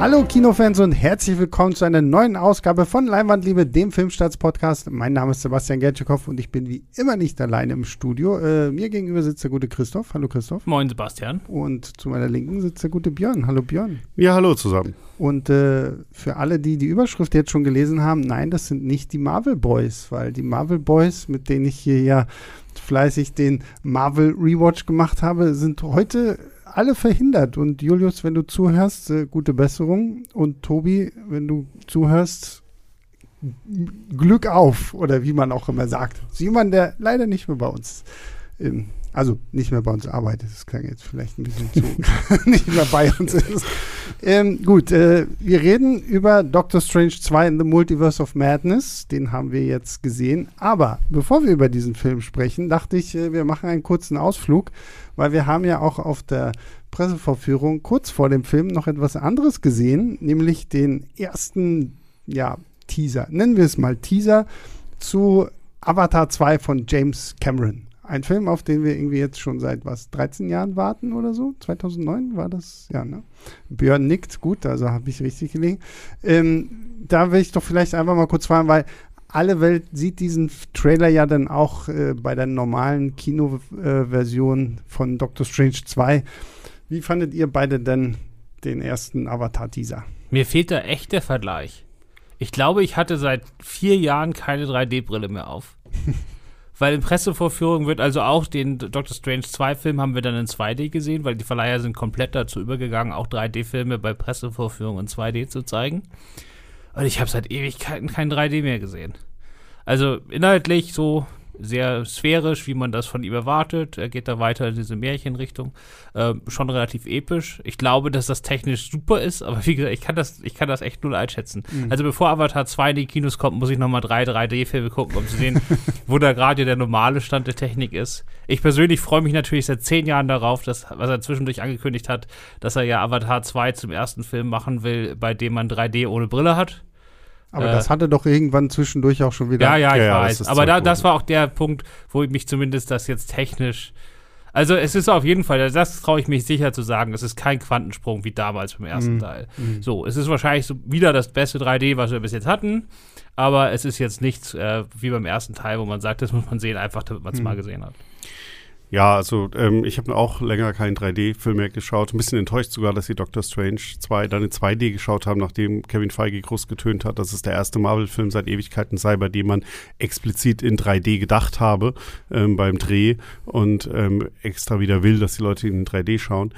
Hallo Kinofans und herzlich willkommen zu einer neuen Ausgabe von Leinwandliebe, dem Filmstarts-Podcast. Mein Name ist Sebastian Gertschikow und ich bin wie immer nicht alleine im Studio. Äh, mir gegenüber sitzt der gute Christoph. Hallo Christoph. Moin Sebastian. Und zu meiner Linken sitzt der gute Björn. Hallo Björn. Ja, hallo zusammen. Und äh, für alle, die die Überschrift jetzt schon gelesen haben, nein, das sind nicht die Marvel Boys, weil die Marvel Boys, mit denen ich hier ja fleißig den Marvel Rewatch gemacht habe, sind heute alle verhindert. Und Julius, wenn du zuhörst, äh, gute Besserung. Und Tobi, wenn du zuhörst, Glück auf. Oder wie man auch immer sagt. Das ist jemand, der leider nicht mehr bei uns, ähm, also nicht mehr bei uns arbeitet. Das klang jetzt vielleicht ein bisschen zu, nicht mehr bei uns ist. Ähm, gut, äh, wir reden über Doctor Strange 2 in the Multiverse of Madness. Den haben wir jetzt gesehen. Aber bevor wir über diesen Film sprechen, dachte ich, äh, wir machen einen kurzen Ausflug weil wir haben ja auch auf der Pressevorführung kurz vor dem Film noch etwas anderes gesehen, nämlich den ersten, ja, Teaser, nennen wir es mal Teaser, zu Avatar 2 von James Cameron. Ein Film, auf den wir irgendwie jetzt schon seit was, 13 Jahren warten oder so? 2009 war das? Ja, ne? Björn nickt, gut, also habe ich richtig gelegen. Ähm, da will ich doch vielleicht einfach mal kurz fragen, weil alle Welt sieht diesen Trailer ja dann auch äh, bei der normalen Kinoversion äh, von Doctor Strange 2. Wie fandet ihr beide denn den ersten Avatar-Teaser? Mir fehlt da echt der Vergleich. Ich glaube, ich hatte seit vier Jahren keine 3D-Brille mehr auf. weil in Pressevorführungen wird also auch den Doctor Strange 2-Film haben wir dann in 2D gesehen, weil die Verleiher sind komplett dazu übergegangen, auch 3D-Filme bei Pressevorführungen in 2D zu zeigen. Und ich habe seit Ewigkeiten kein 3D mehr gesehen. Also inhaltlich so sehr sphärisch, wie man das von ihm erwartet. Er geht da weiter in diese Märchenrichtung. Ähm, schon relativ episch. Ich glaube, dass das technisch super ist, aber wie gesagt, ich kann das, ich kann das echt null einschätzen. Mhm. Also bevor Avatar 2 in die Kinos kommt, muss ich nochmal drei 3D-Filme gucken, um zu sehen, wo da gerade der normale Stand der Technik ist. Ich persönlich freue mich natürlich seit zehn Jahren darauf, dass, was er zwischendurch angekündigt hat, dass er ja Avatar 2 zum ersten Film machen will, bei dem man 3D ohne Brille hat. Aber äh, das hatte doch irgendwann zwischendurch auch schon wieder. Ja, ja, ich ja, weiß. Aber da, das war auch der Punkt, wo ich mich zumindest das jetzt technisch. Also es ist auf jeden Fall, das traue ich mich sicher zu sagen, es ist kein Quantensprung wie damals beim ersten mm. Teil. Mm. So, es ist wahrscheinlich so wieder das beste 3D, was wir bis jetzt hatten, aber es ist jetzt nichts äh, wie beim ersten Teil, wo man sagt, das muss man sehen, einfach damit man es mm. mal gesehen hat. Ja, also ähm, ich habe auch länger keinen 3D-Film mehr geschaut. Ein bisschen enttäuscht sogar, dass sie Doctor Strange 2 dann in 2D geschaut haben, nachdem Kevin Feige groß getönt hat, dass es der erste Marvel-Film seit Ewigkeiten sei, bei dem man explizit in 3D gedacht habe ähm, beim Dreh und ähm, extra wieder will, dass die Leute in 3D schauen.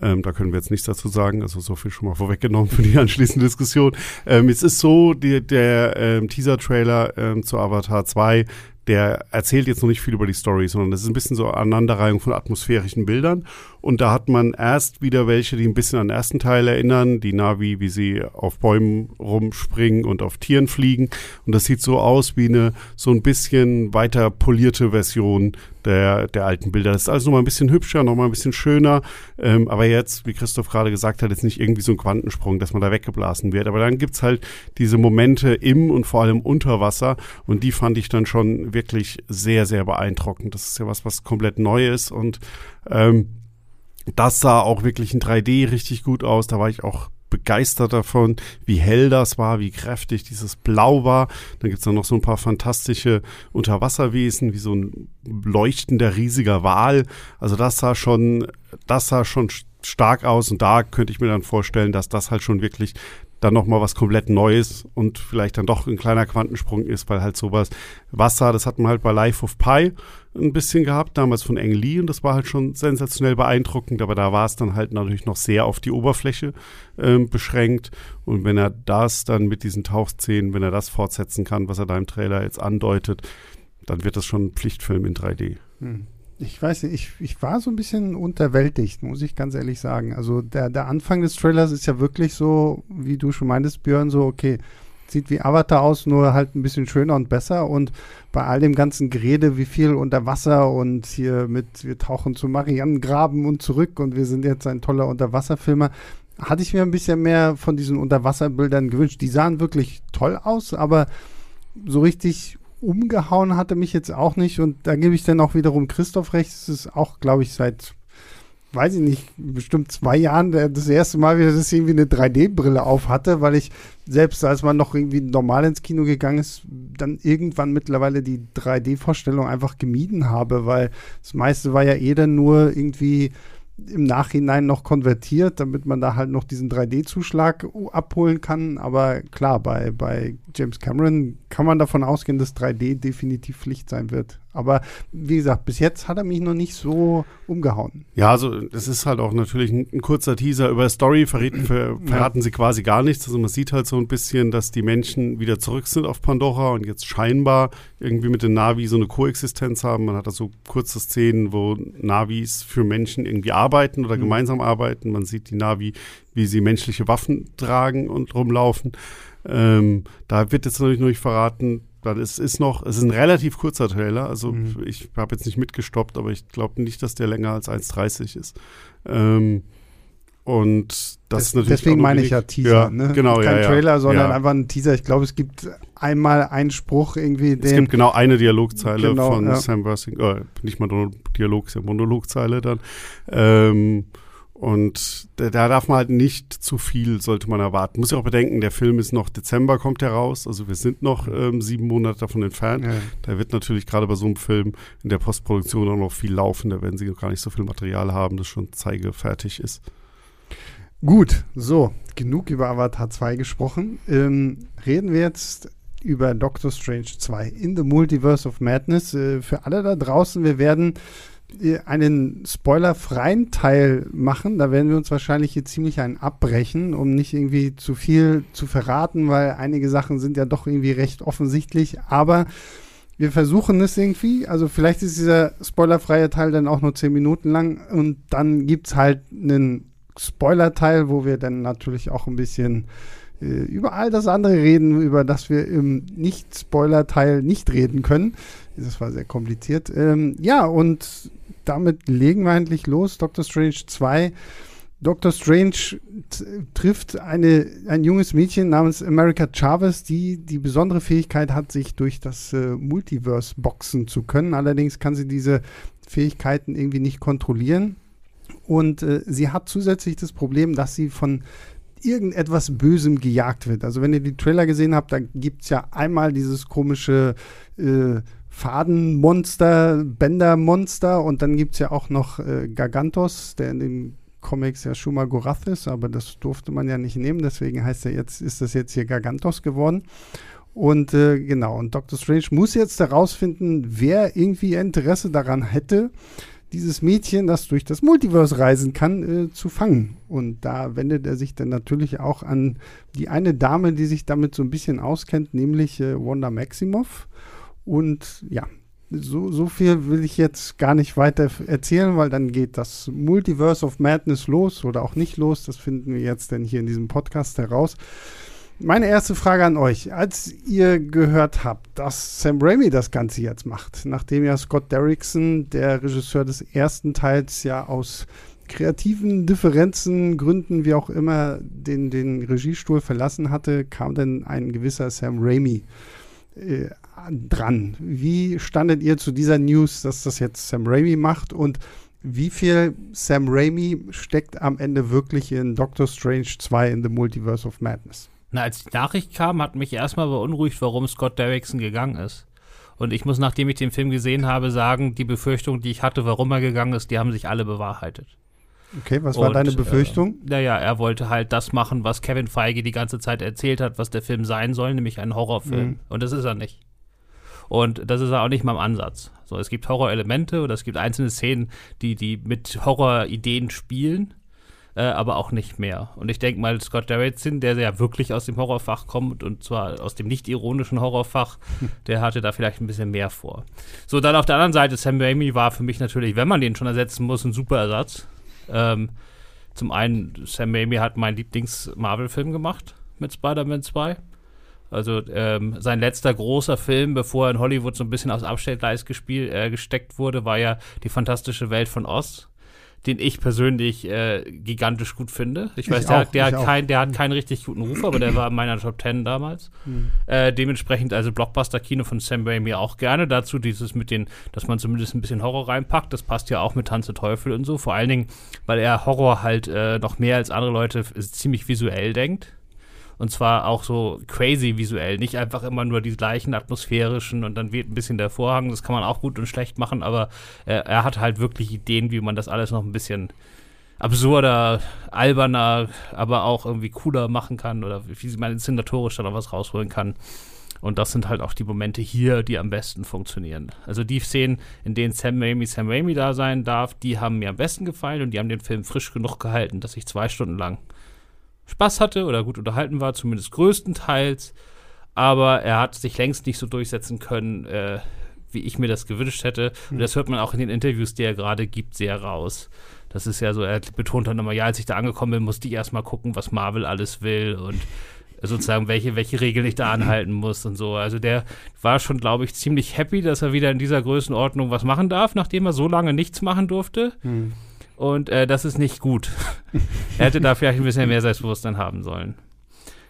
Ähm, da können wir jetzt nichts dazu sagen, also so viel schon mal vorweggenommen für die anschließende Diskussion. Ähm, es ist so, die, der ähm, Teaser-Trailer ähm, zu Avatar 2 der erzählt jetzt noch nicht viel über die Story, sondern das ist ein bisschen so Aneinanderreihung von atmosphärischen Bildern. Und da hat man erst wieder welche, die ein bisschen an den ersten Teil erinnern, die Navi, wie sie auf Bäumen rumspringen und auf Tieren fliegen. Und das sieht so aus wie eine so ein bisschen weiter polierte Version der, der alten Bilder. Das ist also nochmal ein bisschen hübscher, nochmal ein bisschen schöner. Ähm, aber jetzt, wie Christoph gerade gesagt hat, jetzt nicht irgendwie so ein Quantensprung, dass man da weggeblasen wird. Aber dann gibt's halt diese Momente im und vor allem unter Wasser. Und die fand ich dann schon wirklich sehr, sehr beeindruckend. Das ist ja was, was komplett neu ist. Und ähm, das sah auch wirklich in 3D richtig gut aus. Da war ich auch begeistert davon, wie hell das war, wie kräftig dieses Blau war. Dann gibt's dann noch so ein paar fantastische Unterwasserwesen, wie so ein leuchtender riesiger Wal. Also das sah schon, das sah schon stark aus und da könnte ich mir dann vorstellen, dass das halt schon wirklich dann nochmal was komplett Neues und vielleicht dann doch ein kleiner Quantensprung ist, weil halt sowas Wasser, das hat man halt bei Life of Pi ein bisschen gehabt, damals von Eng Lee und das war halt schon sensationell beeindruckend, aber da war es dann halt natürlich noch sehr auf die Oberfläche äh, beschränkt und wenn er das dann mit diesen Tauchszenen, wenn er das fortsetzen kann, was er da im Trailer jetzt andeutet, dann wird das schon ein Pflichtfilm in 3D. Hm ich weiß nicht, ich, ich war so ein bisschen unterwältigt, muss ich ganz ehrlich sagen. Also der, der Anfang des Trailers ist ja wirklich so, wie du schon meintest, Björn, so, okay, sieht wie Avatar aus, nur halt ein bisschen schöner und besser. Und bei all dem ganzen Gerede, wie viel unter Wasser und hier mit, wir tauchen zu Marianengraben und zurück und wir sind jetzt ein toller Unterwasserfilmer, hatte ich mir ein bisschen mehr von diesen Unterwasserbildern gewünscht. Die sahen wirklich toll aus, aber so richtig umgehauen hatte mich jetzt auch nicht. Und da gebe ich dann auch wiederum Christoph recht. Es ist auch, glaube ich, seit weiß ich nicht, bestimmt zwei Jahren das erste Mal wieder, dass ich irgendwie eine 3D-Brille auf hatte, weil ich selbst als man noch irgendwie normal ins Kino gegangen ist, dann irgendwann mittlerweile die 3D-Vorstellung einfach gemieden habe, weil das meiste war ja eh dann nur irgendwie im Nachhinein noch konvertiert, damit man da halt noch diesen 3D-Zuschlag abholen kann. Aber klar, bei, bei James Cameron kann man davon ausgehen, dass 3D definitiv Pflicht sein wird. Aber wie gesagt, bis jetzt hat er mich noch nicht so umgehauen. Ja, also es ist halt auch natürlich ein, ein kurzer Teaser. Über Story verraten, ver, verraten ja. sie quasi gar nichts. Also man sieht halt so ein bisschen, dass die Menschen wieder zurück sind auf Pandora und jetzt scheinbar irgendwie mit den Navi so eine Koexistenz haben. Man hat da so kurze Szenen, wo Navis für Menschen irgendwie arbeiten oder mhm. gemeinsam arbeiten. Man sieht die Navi, wie sie menschliche Waffen tragen und rumlaufen. Ähm, da wird jetzt natürlich noch nicht verraten, weil es ist noch, es ist ein relativ kurzer Trailer, also mhm. ich habe jetzt nicht mitgestoppt, aber ich glaube nicht, dass der länger als 1,30 ist. Ähm, und das, das ist natürlich. Deswegen meine ich ja Teaser, ja, ne? Genau, Kein ja, Trailer, sondern einfach ein Teaser. Ich glaube, es gibt einmal einen Spruch irgendwie. es gibt genau eine Dialogzeile genau, von Sam Worthing, äh, nicht mal Dialog, ist ja Monologzeile dann. Ähm, und da, da, darf man halt nicht zu viel, sollte man erwarten. Muss ja auch bedenken, der Film ist noch Dezember, kommt heraus. Also wir sind noch ähm, sieben Monate davon entfernt. Ja. Da wird natürlich gerade bei so einem Film in der Postproduktion auch noch viel laufen. Da werden sie gar nicht so viel Material haben, das schon zeigefertig ist. Gut, so, genug über Avatar 2 gesprochen. Ähm, reden wir jetzt über Doctor Strange 2 in the Multiverse of Madness. Äh, für alle da draußen, wir werden einen spoilerfreien Teil machen. Da werden wir uns wahrscheinlich hier ziemlich einen abbrechen, um nicht irgendwie zu viel zu verraten, weil einige Sachen sind ja doch irgendwie recht offensichtlich. Aber wir versuchen es irgendwie. Also vielleicht ist dieser spoilerfreie Teil dann auch nur zehn Minuten lang und dann gibt es halt einen Spoiler-Teil, wo wir dann natürlich auch ein bisschen äh, über all das andere reden, über das wir im Nicht-Spoiler-Teil nicht reden können. Das war sehr kompliziert. Ähm, ja, und damit legen wir endlich los. Doctor Strange 2. Dr. Strange trifft eine, ein junges Mädchen namens America Chavez, die die besondere Fähigkeit hat, sich durch das äh, Multiverse boxen zu können. Allerdings kann sie diese Fähigkeiten irgendwie nicht kontrollieren. Und äh, sie hat zusätzlich das Problem, dass sie von irgendetwas Bösem gejagt wird. Also wenn ihr die Trailer gesehen habt, da gibt es ja einmal dieses komische äh, Fadenmonster, Bändermonster und dann gibt es ja auch noch äh, Gargantos, der in den Comics ja Shuma Gorath ist, aber das durfte man ja nicht nehmen, deswegen heißt er jetzt, ist das jetzt hier Gargantos geworden. Und äh, genau, und Doctor Strange muss jetzt herausfinden, wer irgendwie Interesse daran hätte, dieses Mädchen, das durch das Multiverse reisen kann, äh, zu fangen. Und da wendet er sich dann natürlich auch an die eine Dame, die sich damit so ein bisschen auskennt, nämlich äh, Wanda Maximoff. Und ja, so, so viel will ich jetzt gar nicht weiter erzählen, weil dann geht das Multiverse of Madness los oder auch nicht los. Das finden wir jetzt dann hier in diesem Podcast heraus. Meine erste Frage an euch. Als ihr gehört habt, dass Sam Raimi das Ganze jetzt macht, nachdem ja Scott Derrickson, der Regisseur des ersten Teils, ja aus kreativen Differenzen, Gründen, wie auch immer, den, den Regiestuhl verlassen hatte, kam dann ein gewisser Sam Raimi äh, dran. Wie standet ihr zu dieser News, dass das jetzt Sam Raimi macht und wie viel Sam Raimi steckt am Ende wirklich in Doctor Strange 2 in the Multiverse of Madness? Na, als die Nachricht kam, hat mich erstmal beunruhigt, warum Scott Derrickson gegangen ist. Und ich muss, nachdem ich den Film gesehen habe, sagen, die Befürchtungen, die ich hatte, warum er gegangen ist, die haben sich alle bewahrheitet. Okay, was war und, deine Befürchtung? Äh, naja, er wollte halt das machen, was Kevin Feige die ganze Zeit erzählt hat, was der Film sein soll, nämlich ein Horrorfilm. Mhm. Und das ist er nicht. Und das ist auch nicht mal im Ansatz. So, es gibt Horrorelemente oder es gibt einzelne Szenen, die, die mit Horrorideen spielen, äh, aber auch nicht mehr. Und ich denke mal, Scott Derrickson, der ja wirklich aus dem Horrorfach kommt und zwar aus dem nicht ironischen Horrorfach, der hatte da vielleicht ein bisschen mehr vor. So, dann auf der anderen Seite, Sam Raimi war für mich natürlich, wenn man den schon ersetzen muss, ein super Ersatz. Ähm, zum einen, Sam Raimi hat meinen Lieblings-Marvel-Film gemacht mit Spider-Man 2. Also ähm, sein letzter großer Film, bevor er in Hollywood so ein bisschen aufs Abstellgleis gespielt, äh, gesteckt wurde, war ja die fantastische Welt von Oz, den ich persönlich äh, gigantisch gut finde. Ich weiß, Ich der, auch, hat- der, hat kein, der hat keinen richtig guten Ruf, aber der war in meiner Top 10 damals. Hm. Äh, dementsprechend also Blockbuster-Kino von Sam Raimi auch gerne. Dazu dieses mit den, dass man zumindest ein bisschen Horror reinpackt. Das passt ja auch mit Tanz der Teufel und so. Vor allen Dingen, weil er Horror halt äh, noch mehr als andere Leute ziemlich visuell denkt. Und zwar auch so crazy visuell, nicht einfach immer nur die gleichen atmosphärischen und dann weht ein bisschen der Vorhang. Das kann man auch gut und schlecht machen, aber äh, er hat halt wirklich Ideen, wie man das alles noch ein bisschen absurder, alberner, aber auch irgendwie cooler machen kann oder wie man inszenatorisch da noch was rausholen kann. Und das sind halt auch die Momente hier, die am besten funktionieren. Also die Szenen, in denen Sam Raimi Sam Raimi da sein darf, die haben mir am besten gefallen und die haben den Film frisch genug gehalten, dass ich zwei Stunden lang Spaß hatte oder gut unterhalten war, zumindest größtenteils. Aber er hat sich längst nicht so durchsetzen können, äh, wie ich mir das gewünscht hätte. Und das hört man auch in den Interviews, die er gerade gibt, sehr raus. Das ist ja so, er betont dann immer, ja, als ich da angekommen bin, musste ich erstmal gucken, was Marvel alles will und sozusagen, welche, welche Regeln ich da anhalten muss und so. Also der war schon, glaube ich, ziemlich happy, dass er wieder in dieser Größenordnung was machen darf, nachdem er so lange nichts machen durfte. Hm. Und äh, das ist nicht gut. er hätte da vielleicht ein bisschen mehr Selbstbewusstsein haben sollen.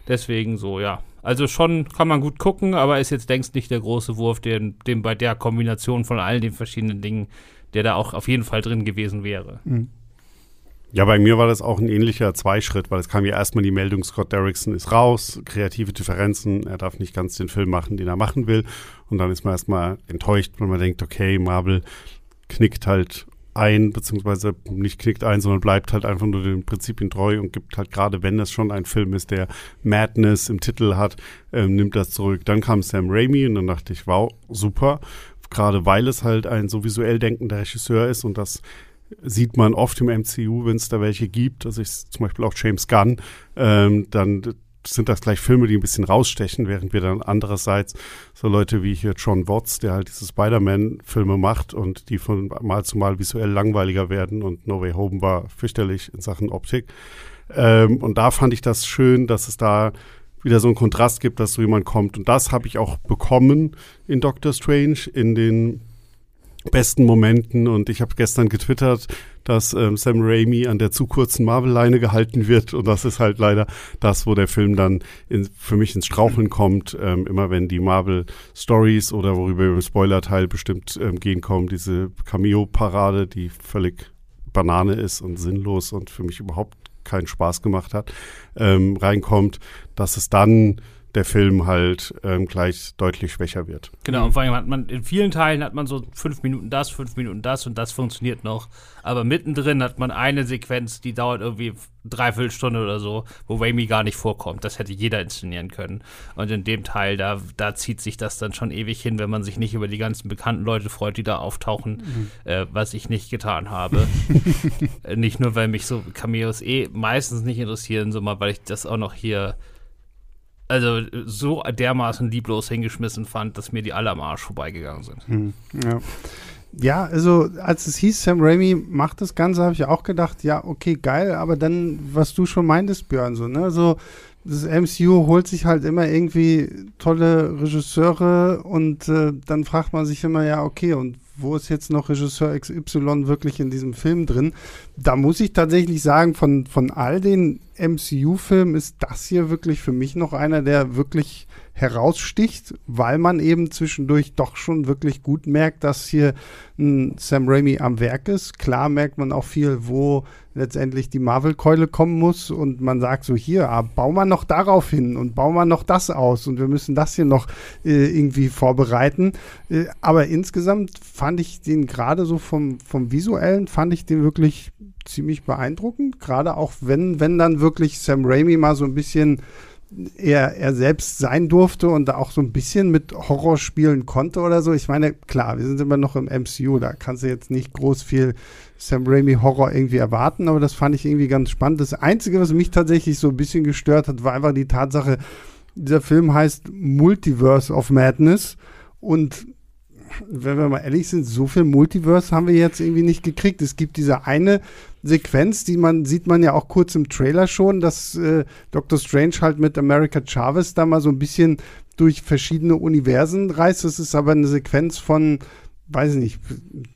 Deswegen so, ja. Also schon kann man gut gucken, aber ist jetzt längst nicht der große Wurf, den, den bei der Kombination von all den verschiedenen Dingen, der da auch auf jeden Fall drin gewesen wäre. Hm. Ja, bei mir war das auch ein ähnlicher Zweischritt, weil es kam ja erstmal die Meldung, Scott Derrickson ist raus, kreative Differenzen, er darf nicht ganz den Film machen, den er machen will. Und dann ist man erstmal enttäuscht, wenn man denkt, okay, Marvel knickt halt ein, beziehungsweise nicht knickt ein, sondern bleibt halt einfach nur den Prinzipien treu und gibt halt gerade, wenn das schon ein Film ist, der Madness im Titel hat, ähm, nimmt das zurück. Dann kam Sam Raimi und dann dachte ich, wow, super. Gerade weil es halt ein so visuell denkender Regisseur ist und das sieht man oft im MCU, wenn es da welche gibt. Also ich, zum Beispiel auch James Gunn, ähm, dann sind das gleich Filme, die ein bisschen rausstechen, während wir dann andererseits so Leute wie hier John Watts, der halt diese Spider-Man-Filme macht und die von Mal zu Mal visuell langweiliger werden und No Way Home war fürchterlich in Sachen Optik. Ähm, und da fand ich das schön, dass es da wieder so einen Kontrast gibt, dass so jemand kommt. Und das habe ich auch bekommen in Doctor Strange, in den besten Momenten. Und ich habe gestern getwittert, dass ähm, Sam Raimi an der zu kurzen Marvel-Leine gehalten wird. Und das ist halt leider das, wo der Film dann in, für mich ins Straucheln kommt. Ähm, immer wenn die Marvel-Stories oder worüber wir im Spoiler-Teil bestimmt ähm, gehen kommen, diese Cameo-Parade, die völlig Banane ist und sinnlos und für mich überhaupt keinen Spaß gemacht hat, ähm, reinkommt, dass es dann der Film halt ähm, gleich deutlich schwächer wird. Genau, und vor allem hat man in vielen Teilen hat man so fünf Minuten das, fünf Minuten das und das funktioniert noch. Aber mittendrin hat man eine Sequenz, die dauert irgendwie dreiviertel Stunde oder so, wo Raimi gar nicht vorkommt. Das hätte jeder inszenieren können. Und in dem Teil, da, da zieht sich das dann schon ewig hin, wenn man sich nicht über die ganzen bekannten Leute freut, die da auftauchen, äh, was ich nicht getan habe. Nicht nur, weil mich so Cameos eh meistens nicht interessieren, sondern weil ich das auch noch hier also so dermaßen lieblos hingeschmissen fand, dass mir die alle am Arsch vorbeigegangen sind. Hm, ja. Ja, also als es hieß, Sam Raimi macht das Ganze, habe ich auch gedacht, ja, okay, geil, aber dann, was du schon meintest, Björn, so, ne, so, das MCU holt sich halt immer irgendwie tolle Regisseure und äh, dann fragt man sich immer, ja, okay, und wo ist jetzt noch Regisseur XY wirklich in diesem Film drin? Da muss ich tatsächlich sagen, von, von all den MCU-Filmen ist das hier wirklich für mich noch einer, der wirklich heraussticht, weil man eben zwischendurch doch schon wirklich gut merkt, dass hier ein Sam Raimi am Werk ist. Klar merkt man auch viel, wo letztendlich die Marvel-Keule kommen muss und man sagt so, hier, ah, bau mal noch darauf hin und bau mal noch das aus und wir müssen das hier noch äh, irgendwie vorbereiten. Äh, aber insgesamt fand ich den gerade so vom, vom Visuellen, fand ich den wirklich ziemlich beeindruckend. Gerade auch wenn, wenn dann wirklich Sam Raimi mal so ein bisschen er, er selbst sein durfte und da auch so ein bisschen mit Horror spielen konnte oder so. Ich meine, klar, wir sind immer noch im MCU, da kannst du jetzt nicht groß viel Sam Raimi Horror irgendwie erwarten, aber das fand ich irgendwie ganz spannend. Das Einzige, was mich tatsächlich so ein bisschen gestört hat, war einfach die Tatsache, dieser Film heißt Multiverse of Madness und wenn wir mal ehrlich sind, so viel Multiverse haben wir jetzt irgendwie nicht gekriegt. Es gibt diese eine Sequenz, die man, sieht man ja auch kurz im Trailer schon, dass äh, Doctor Strange halt mit America Chavez da mal so ein bisschen durch verschiedene Universen reist. Das ist aber eine Sequenz von weiß ich nicht,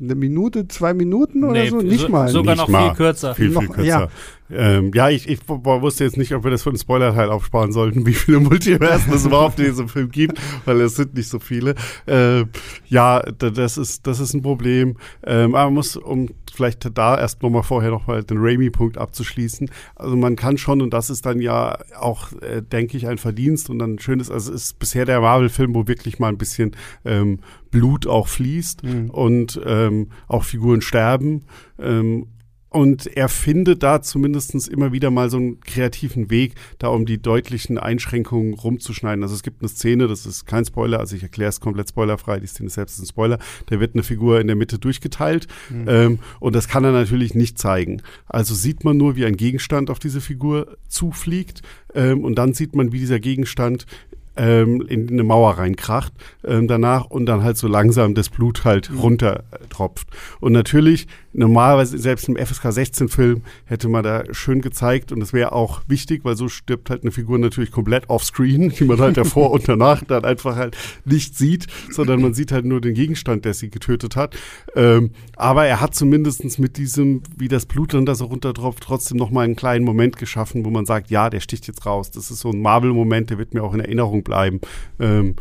eine Minute, zwei Minuten oder Nee, so? Nicht so- mal. sogar Nicht noch mal. viel kürzer. Viel, viel Noch- kürzer. ja. Ähm, ja, ich, ich wusste jetzt nicht, ob wir das für einen Spoiler-Teil aufsparen sollten, wie viele Multiversen es überhaupt in diesem Film gibt, weil es sind nicht so viele. Ähm, ja, da- das ist, das ist ein Problem. Ähm, aber man muss, um vielleicht da erst nochmal vorher nochmal den Raimi-Punkt abzuschließen. Also man kann schon, und das ist dann ja auch, äh, denke ich, ein Verdienst und dann schönes, also es ist bisher der Marvel-Film, wo wirklich mal ein bisschen ähm, Blut auch fließt Mhm. und ähm, auch Figuren sterben. Ähm, und er findet da zumindest immer wieder mal so einen kreativen Weg, da um die deutlichen Einschränkungen rumzuschneiden. Also es gibt eine Szene, das ist kein Spoiler, also ich erkläre es komplett spoilerfrei, die Szene selbst ist ein Spoiler. Da wird eine Figur in der Mitte durchgeteilt ähm, und das kann er natürlich nicht zeigen. Also sieht man nur, wie ein Gegenstand auf diese Figur zufliegt ähm, und dann sieht man, wie dieser Gegenstand ähm, in eine Mauer reinkracht ähm, danach und dann halt so langsam das Blut halt runter äh, tropft. Und natürlich, normalerweise selbst im FSK 16 Film hätte man da schön gezeigt und das wäre auch wichtig, weil so stirbt halt eine Figur natürlich komplett offscreen, die man halt davor und danach dann einfach halt nicht sieht, sondern man sieht halt nur den Gegenstand, der sie getötet hat. Ähm, aber er hat zumindestens mit diesem, wie das Blut dann da so runtertropft, trotzdem nochmal einen kleinen Moment geschaffen, wo man sagt, ja, der sticht jetzt raus. Das ist so ein Marvel-Moment, der wird mir auch in Erinnerung bleiben. Ähm,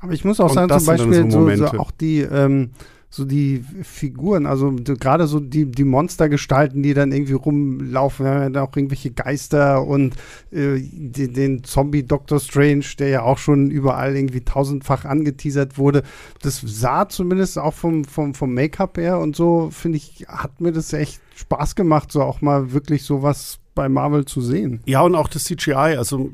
Aber ich muss auch sagen, zum Beispiel so so, so auch die, ähm, so die Figuren, also gerade so die, die Monstergestalten, die dann irgendwie rumlaufen, wir haben ja dann auch irgendwelche Geister und äh, die, den Zombie Doctor Strange, der ja auch schon überall irgendwie tausendfach angeteasert wurde. Das sah zumindest auch vom, vom, vom Make-up her und so, finde ich, hat mir das echt Spaß gemacht, so auch mal wirklich sowas bei Marvel zu sehen. Ja, und auch das CGI. Also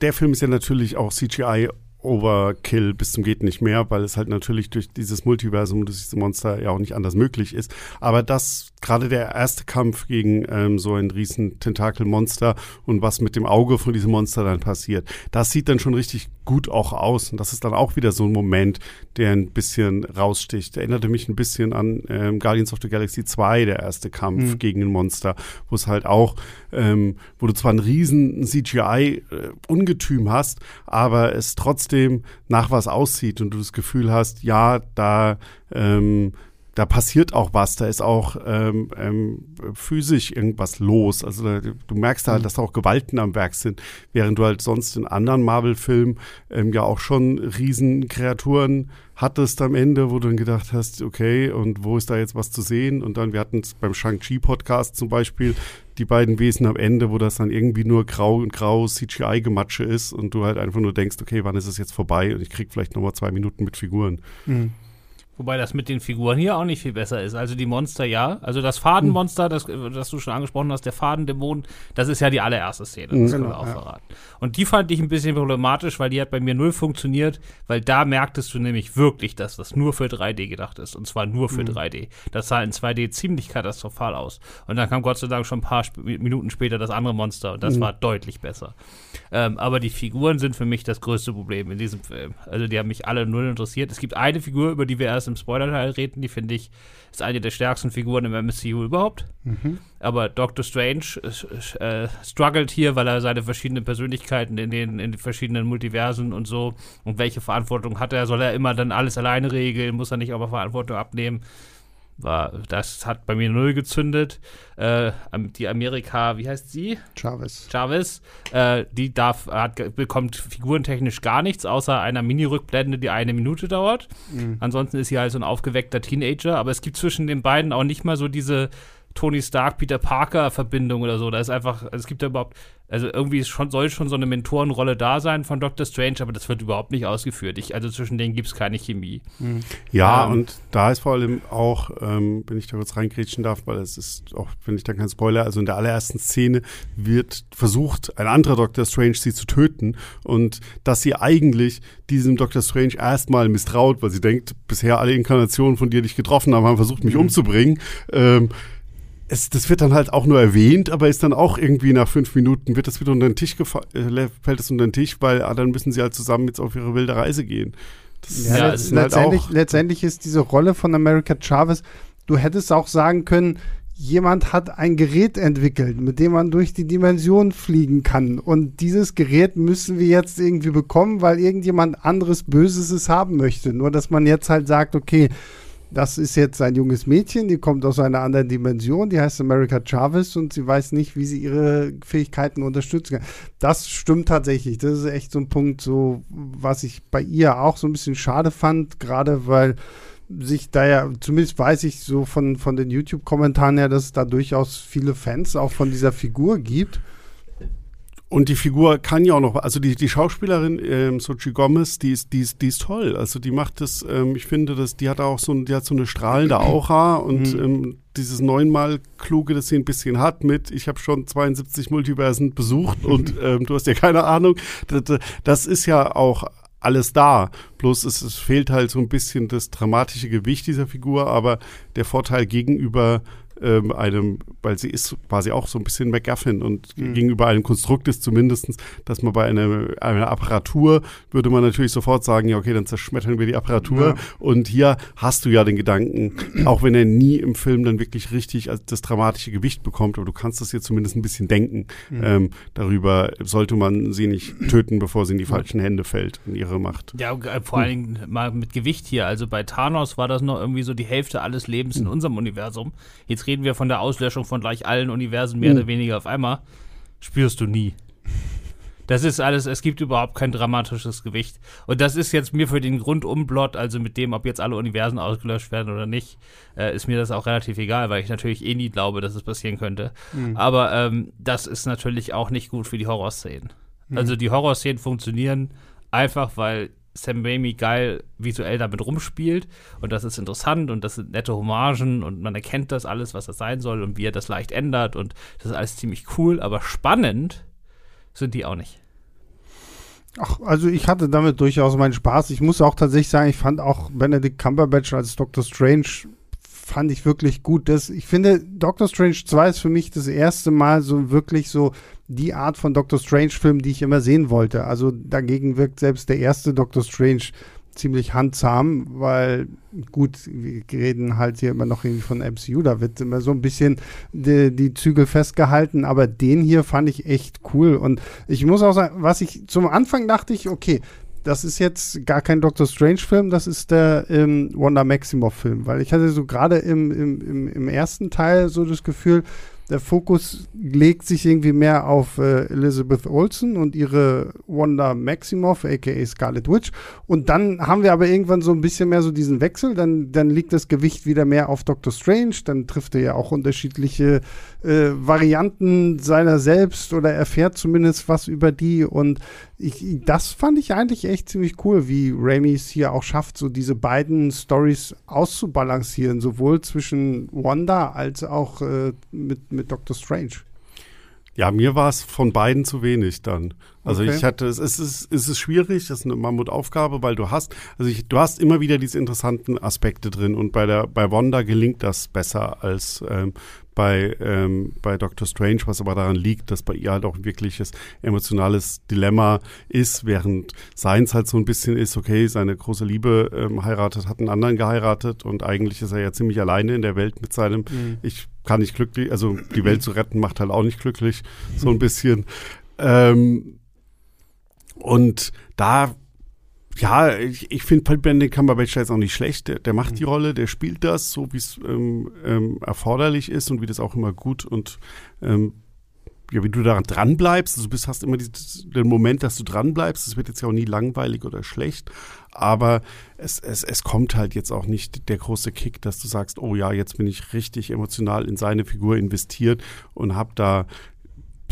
der Film ist ja natürlich auch CGI Overkill bis zum geht nicht mehr, weil es halt natürlich durch dieses Multiversum, durch diese Monster ja auch nicht anders möglich ist. Aber das, gerade der erste Kampf gegen ähm, so ein riesen Tentakelmonster und was mit dem Auge von diesem Monster dann passiert, das sieht dann schon richtig gut auch aus. Und das ist dann auch wieder so ein Moment, der ein bisschen raussticht. Erinnerte mich ein bisschen an ähm, Guardians of the Galaxy 2, der erste Kampf Mhm. gegen ein Monster, wo es halt auch, ähm, wo du zwar ein riesen CGI-Ungetüm hast, aber es trotzdem nach was aussieht und du das Gefühl hast, ja, da ähm, da passiert auch was, da ist auch ähm, ähm, physisch irgendwas los. Also da, du merkst halt, dass da auch Gewalten am Werk sind, während du halt sonst in anderen Marvel-Filmen ähm, ja auch schon Riesenkreaturen hattest am Ende, wo du dann gedacht hast, okay, und wo ist da jetzt was zu sehen? Und dann, wir hatten es beim Shang-Chi-Podcast zum Beispiel, die beiden Wesen am Ende, wo das dann irgendwie nur grau und grau CGI-Gematsche ist und du halt einfach nur denkst, okay, wann ist es jetzt vorbei? Und ich krieg vielleicht nochmal zwei Minuten mit Figuren. Wobei das mit den Figuren hier auch nicht viel besser ist. Also die Monster ja. Also das Fadenmonster, das, das du schon angesprochen hast, der Fadendämon, das ist ja die allererste Szene. Das Mhm. können wir Genau, auch ja. verraten. Und die fand ich ein bisschen problematisch, weil die hat bei mir null funktioniert, weil da merktest du nämlich wirklich, dass das nur für 3D gedacht ist. Und zwar nur für 3D. Das sah in 2D ziemlich katastrophal aus. Und dann kam Gott sei Dank schon ein paar Sp Minuten später das andere Monster und das war deutlich besser. Ähm, aber die Figuren sind für mich das größte Problem in diesem Film. Also die haben mich alle null interessiert. Es gibt eine Figur, über die wir erst im Spoiler-Teil reden, die finde ich ist eine der stärksten Figuren im MCU überhaupt. Aber Doctor Strange äh, äh, struggelt hier, weil er seine verschiedenen Persönlichkeiten in den, in den verschiedenen Multiversen und so und welche Verantwortung hat er? Soll er immer dann alles alleine regeln? Muss er nicht aber Verantwortung abnehmen? War, das hat bei mir null gezündet. Äh, die Amerika, wie heißt sie? Chavez. Chavez, äh, die darf, hat, bekommt figurentechnisch gar nichts, außer einer Mini-Rückblende, die eine Minute dauert. Ansonsten ist sie halt so ein aufgeweckter Teenager, aber es gibt zwischen den beiden auch nicht mal so diese Tony Stark, Peter Parker Verbindung oder so. Da ist einfach, also es gibt ja überhaupt, also irgendwie schon, soll schon so eine Mentorenrolle da sein von Doctor Strange, aber das wird überhaupt nicht ausgeführt. Ich, also zwischen denen gibt es keine Chemie. Ja, Ähm. und da ist vor allem auch, ähm, wenn ich da kurz reingrätschen darf, weil es ist auch, finde ich dann kein Spoiler, also in der allerersten Szene wird versucht, ein anderer Doctor Strange sie zu töten und dass sie eigentlich diesem Doctor Strange erstmal misstraut, weil sie denkt, bisher alle Inkarnationen von dir, die ich getroffen habe, haben versucht, mich umzubringen. Ähm, es, das wird dann halt auch nur erwähnt, aber ist dann auch irgendwie nach fünf Minuten wird das wieder unter den Tisch äh, fällt es unter den Tisch, weil ah, dann müssen sie halt zusammen jetzt auf ihre wilde Reise gehen. Das Ja, Ja, ist halt letztendlich, auch- letztendlich ist diese Rolle von America Chavez, du hättest auch sagen können, jemand hat ein Gerät entwickelt, mit dem man durch die Dimension fliegen kann. Und dieses Gerät müssen wir jetzt irgendwie bekommen, weil irgendjemand anderes Böses es haben möchte. Nur, dass man jetzt halt sagt, okay, das ist jetzt ein junges Mädchen, die kommt aus einer anderen Dimension, die heißt America Chavez und sie weiß nicht, wie sie ihre Fähigkeiten unterstützen kann. Das stimmt tatsächlich. Das ist echt so ein Punkt, so was ich bei ihr auch so ein bisschen schade fand, gerade weil sich da ja, zumindest weiß ich so von, von den YouTube-Kommentaren her, dass es da durchaus viele Fans auch von dieser Figur gibt. Und die Figur kann ja auch noch, also die, die Schauspielerin ähm, Sochi Gomez, die ist, die, ist, die ist toll. Also die macht das, ähm, ich finde, dass die hat auch so, die hat so eine strahlende Aura und mhm. ähm, dieses neunmal kluge, das sie ein bisschen hat mit, ich habe schon 72 Multiversen besucht und ähm, du hast ja keine Ahnung. Das, das ist ja auch alles da. Bloß es, es fehlt halt so ein bisschen das dramatische Gewicht dieser Figur, aber der Vorteil gegenüber ähm, einem, weil sie ist quasi auch so ein bisschen MacGuffin und mhm. gegenüber einem Konstrukt ist zumindest, dass man bei einer, einer, Apparatur würde man natürlich sofort sagen, ja okay, dann zerschmettern wir die Apparatur ja. und hier hast du ja den Gedanken, auch wenn er nie im Film dann wirklich richtig das dramatische Gewicht bekommt, aber du kannst das hier zumindest ein bisschen denken. Mhm. Ähm, darüber sollte man sie nicht töten, bevor sie in die falschen Hände fällt, in ihre Macht. Ja, äh, vor allen Dingen mal mit Gewicht hier. Also bei Thanos war das noch irgendwie so die Hälfte alles Lebens in mhm. unserem Universum. Jetzt reden wir von der Auslöschung von gleich allen Universen mehr mhm. oder weniger auf einmal, spürst du nie. Das ist alles, es gibt überhaupt kein dramatisches Gewicht. Und das ist jetzt mir für den Grundumblot, also mit dem, ob jetzt alle Universen ausgelöscht werden oder nicht, äh, ist mir das auch relativ egal, weil ich natürlich eh nie glaube, dass es passieren könnte. Mhm. Aber ähm, das ist natürlich auch nicht gut für die Horrorszenen. Mhm. Also die Horrorszenen funktionieren einfach, weil Sam Raimi geil visuell damit rumspielt und das ist interessant und das sind nette Hommagen und man erkennt das alles, was das sein soll und wie er das leicht ändert und das ist alles ziemlich cool, aber spannend sind die auch nicht. Ach, also ich hatte damit durchaus meinen Spaß. Ich muss auch tatsächlich sagen, ich fand auch Benedict Cumberbatch als Doctor Strange fand ich wirklich gut. Das, ich finde, Doctor Strange 2 ist für mich das erste Mal so wirklich so die Art von Doctor Strange-Film, die ich immer sehen wollte. Also dagegen wirkt selbst der erste Doctor Strange ziemlich handsam, weil gut, wir reden halt hier immer noch irgendwie von MCU, da wird immer so ein bisschen die, die, Zügel festgehalten, aber den hier fand ich echt cool und ich muss auch sagen, was ich zum Anfang dachte ich, okay, das ist jetzt gar kein Doctor Strange-Film, das ist der ähm, Wanda Maximoff-Film, weil ich hatte so gerade im, im, im, im ersten Teil so das Gefühl, der Fokus legt sich irgendwie mehr auf äh, Elizabeth Olsen und ihre Wanda Maximoff, aka Scarlet Witch. Und dann haben wir aber irgendwann so ein bisschen mehr so diesen Wechsel. Dann, dann liegt das Gewicht wieder mehr auf Doctor Strange. Dann trifft er ja auch unterschiedliche äh, Varianten seiner selbst oder erfährt zumindest was über die. Und ich, das fand ich eigentlich echt ziemlich cool, wie Raimi es hier auch schafft, so diese beiden Stories auszubalancieren, sowohl zwischen Wanda als auch äh, mit, mit Doctor Strange. Ja, mir war es von beiden zu wenig dann. Also okay. ich hatte, es ist, es ist schwierig, das ist eine Mammutaufgabe, weil du hast, also ich, du hast immer wieder diese interessanten Aspekte drin und bei der, bei Wanda gelingt das besser als ähm, bei, ähm, bei Doctor Strange, was aber daran liegt, dass bei ihr halt auch ein wirkliches emotionales Dilemma ist, während seins halt so ein bisschen ist, okay, seine große Liebe ähm, heiratet, hat einen anderen geheiratet und eigentlich ist er ja ziemlich alleine in der Welt mit seinem, mhm. ich kann nicht glücklich, also die Welt zu retten macht halt auch nicht glücklich, so ein bisschen. Ähm, und da ja, ich, ich finde Benedict Cumberbatch jetzt auch nicht schlecht. Der, der macht mhm. die Rolle, der spielt das so, wie es ähm, ähm, erforderlich ist und wie das auch immer gut und ähm, ja, wie du daran dran bleibst. Also du bist, hast immer dieses, den Moment, dass du dran bleibst. Es wird jetzt ja auch nie langweilig oder schlecht, aber es, es, es kommt halt jetzt auch nicht der große Kick, dass du sagst, oh ja, jetzt bin ich richtig emotional in seine Figur investiert und habe da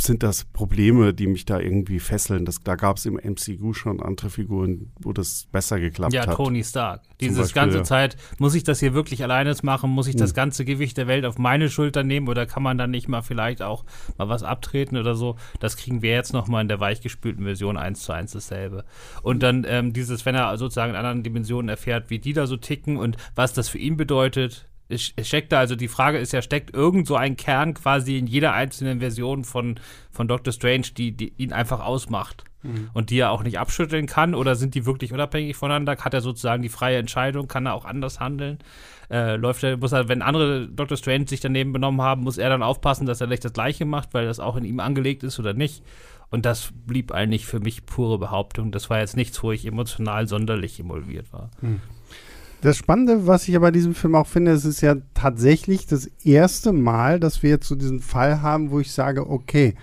sind das Probleme, die mich da irgendwie fesseln. Das, da gab es im MCU schon andere Figuren, wo das besser geklappt ja, hat. Ja, Tony Stark. Diese ganze Zeit, muss ich das hier wirklich alleine machen? Muss ich hm. das ganze Gewicht der Welt auf meine Schulter nehmen? Oder kann man dann nicht mal vielleicht auch mal was abtreten oder so? Das kriegen wir jetzt nochmal in der weichgespülten Version 1 zu 1 dasselbe. Und dann ähm, dieses, wenn er sozusagen in anderen Dimensionen erfährt, wie die da so ticken und was das für ihn bedeutet, steckt da, also die Frage ist ja, steckt irgend so ein Kern quasi in jeder einzelnen Version von, von Doctor Strange, die, die ihn einfach ausmacht mhm. und die er auch nicht abschütteln kann? Oder sind die wirklich unabhängig voneinander? Hat er sozusagen die freie Entscheidung? Kann er auch anders handeln? Äh, läuft er, muss er, wenn andere Doctor Strange sich daneben benommen haben, muss er dann aufpassen, dass er nicht das Gleiche macht, weil das auch in ihm angelegt ist oder nicht? Und das blieb eigentlich für mich pure Behauptung. Das war jetzt nichts, wo ich emotional sonderlich involviert war. Mhm. Das Spannende, was ich aber bei diesem Film auch finde, es ist ja tatsächlich das erste Mal, dass wir jetzt so diesen Fall haben, wo ich sage, okay,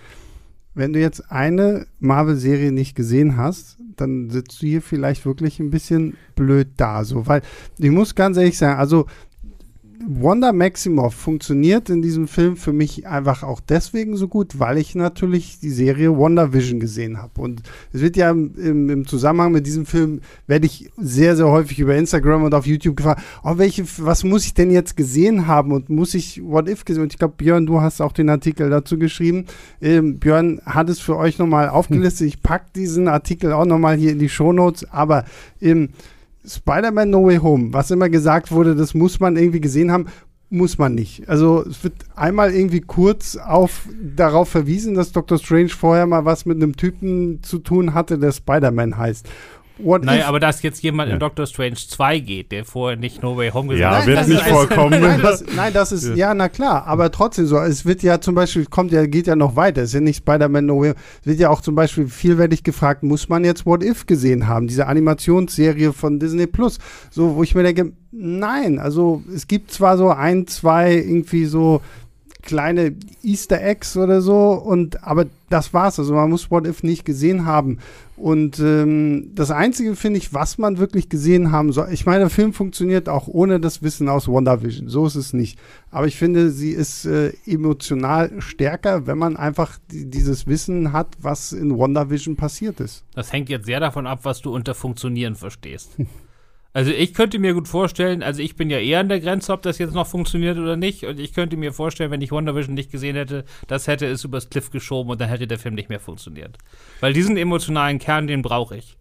wenn du jetzt eine Marvel-Serie nicht gesehen hast, dann sitzt du hier vielleicht wirklich ein bisschen blöd da, so, weil ich muss ganz ehrlich sagen, also Wanda Maximoff funktioniert in diesem Film für mich einfach auch deswegen so gut, weil ich natürlich die Serie WandaVision gesehen habe. Und es wird ja im, im, Zusammenhang mit diesem Film, werde ich sehr, sehr häufig über Instagram und auf YouTube gefragt, oh, welche, was muss ich denn jetzt gesehen haben und muss ich What If gesehen? Und ich glaube, Björn, du hast auch den Artikel dazu geschrieben. Ähm, Björn hat es für euch nochmal aufgelistet. Ich packe diesen Artikel auch nochmal hier in die Shownotes, aber ähm, Spider-Man No Way Home, was immer gesagt wurde, das muss man irgendwie gesehen haben, muss man nicht. Also es wird einmal irgendwie kurz auf darauf verwiesen, dass Doctor Strange vorher mal was mit einem Typen zu tun hatte, der Spider-Man heißt. What naja, aber dass jetzt jemand ja. in Doctor Strange 2 geht, der vorher nicht No Way Home gesagt hat. Ja, wird nicht vorkommen. Nein das, nein, das ist, ja. ja. na klar, aber trotzdem so. Es wird ja zum Beispiel, kommt ja, geht ja noch weiter. Es ist ja nicht Spider-Man No Way Home. Es wird ja auch zum Beispiel vielfältig gefragt, muss man jetzt What If gesehen haben? Diese Animationsserie von Disney Plus. So, wo ich mir denke, nein, also es gibt zwar so ein, zwei irgendwie so kleine Easter Eggs oder so und aber das war's. Also man muss What If nicht gesehen haben. Und ähm, das Einzige finde ich, was man wirklich gesehen haben soll. Ich meine, der Film funktioniert auch ohne das Wissen aus WandaVision. So ist es nicht. Aber ich finde, sie ist äh, emotional stärker, wenn man einfach die, dieses Wissen hat, was in WandaVision passiert ist. Das hängt jetzt sehr davon ab, was du unter Funktionieren verstehst. Also ich könnte mir gut vorstellen, also ich bin ja eher an der Grenze, ob das jetzt noch funktioniert oder nicht. Und ich könnte mir vorstellen, wenn ich WandaVision nicht gesehen hätte, das hätte es übers Cliff geschoben und dann hätte der Film nicht mehr funktioniert. Weil diesen emotionalen Kern, den brauche ich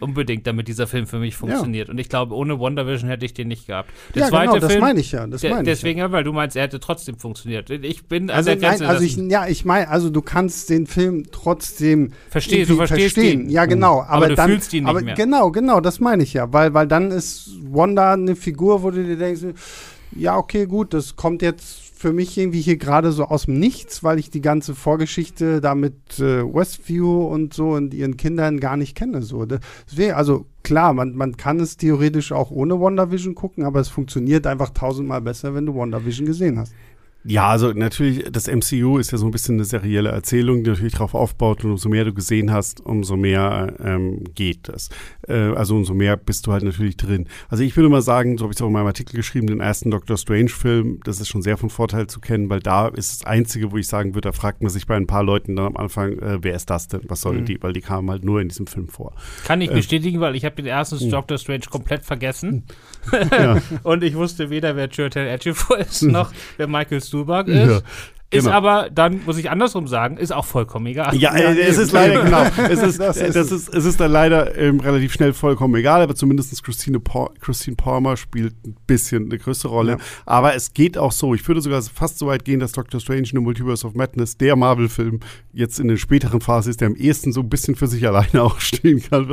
unbedingt, damit dieser Film für mich funktioniert. Ja. Und ich glaube, ohne WandaVision hätte ich den nicht gehabt. Der ja, zweite genau, das Film, meine ich ja. Das der, meine deswegen, ja. weil du meinst, er hätte trotzdem funktioniert. Ich bin also, an der Grenze. Nein, also ich, ja, ich meine, also du kannst den Film trotzdem Versteh, du verstehst verstehen. Ihn. Ja, genau. Aber, aber du dann, fühlst ihn nicht aber mehr. Genau, genau, das meine ich ja. Weil, weil dann ist Wanda eine Figur, wo du dir denkst, ja, okay, gut, das kommt jetzt für mich irgendwie hier gerade so aus dem Nichts, weil ich die ganze Vorgeschichte da mit äh, Westview und so und ihren Kindern gar nicht kenne. So. Deswegen, also klar, man, man kann es theoretisch auch ohne WandaVision gucken, aber es funktioniert einfach tausendmal besser, wenn du WandaVision gesehen hast. Ja, also natürlich, das MCU ist ja so ein bisschen eine serielle Erzählung, die natürlich darauf aufbaut und umso mehr du gesehen hast, umso mehr ähm, geht das. Äh, also umso mehr bist du halt natürlich drin. Also ich würde mal sagen, so habe ich es auch in meinem Artikel geschrieben, den ersten Doctor Strange-Film, das ist schon sehr von Vorteil zu kennen, weil da ist das Einzige, wo ich sagen würde, da fragt man sich bei ein paar Leuten dann am Anfang, äh, wer ist das denn? Was sollen mhm. die? Weil die kamen halt nur in diesem Film vor. Kann ich äh, bestätigen, weil ich habe den ersten mhm. Doctor Strange komplett vergessen. Ja. und ich wusste weder, wer Churchill Edgefor ist, noch wer Michael Stuhlbarg ist. Ja. Ist genau. aber dann, muss ich andersrum sagen, ist auch vollkommen egal. Ja, ja es ist leider, genau. Es ist, das ist, das ist, es ist dann leider ähm, relativ schnell vollkommen egal, aber zumindest Christine, pa Christine Palmer spielt ein bisschen eine größere Rolle. Ja. Aber es geht auch so. Ich würde sogar fast so weit gehen, dass Doctor Strange in the Multiverse of Madness, der Marvel-Film, jetzt in der späteren Phase ist, der am ehesten so ein bisschen für sich alleine auch stehen kann,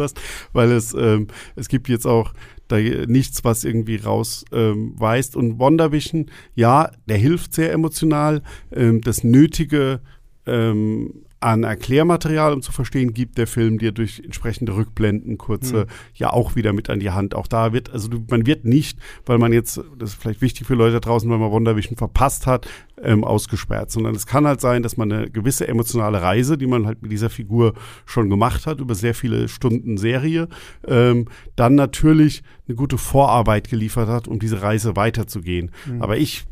weil es, ähm, es gibt jetzt auch da nichts, was irgendwie rausweist. Ähm, und WandaVision, ja, der hilft sehr emotional. Ähm, das nötige ähm, an Erklärmaterial, um zu verstehen, gibt der Film dir durch entsprechende Rückblenden kurze mhm. ja auch wieder mit an die Hand. Auch da wird, also du, man wird nicht, weil man jetzt, das ist vielleicht wichtig für Leute da draußen, weil man WandaVision verpasst hat, ähm, ausgesperrt, sondern es kann halt sein, dass man eine gewisse emotionale Reise, die man halt mit dieser Figur schon gemacht hat, über sehr viele Stunden Serie, ähm, dann natürlich eine gute Vorarbeit geliefert hat, um diese Reise weiterzugehen. Mhm. Aber ich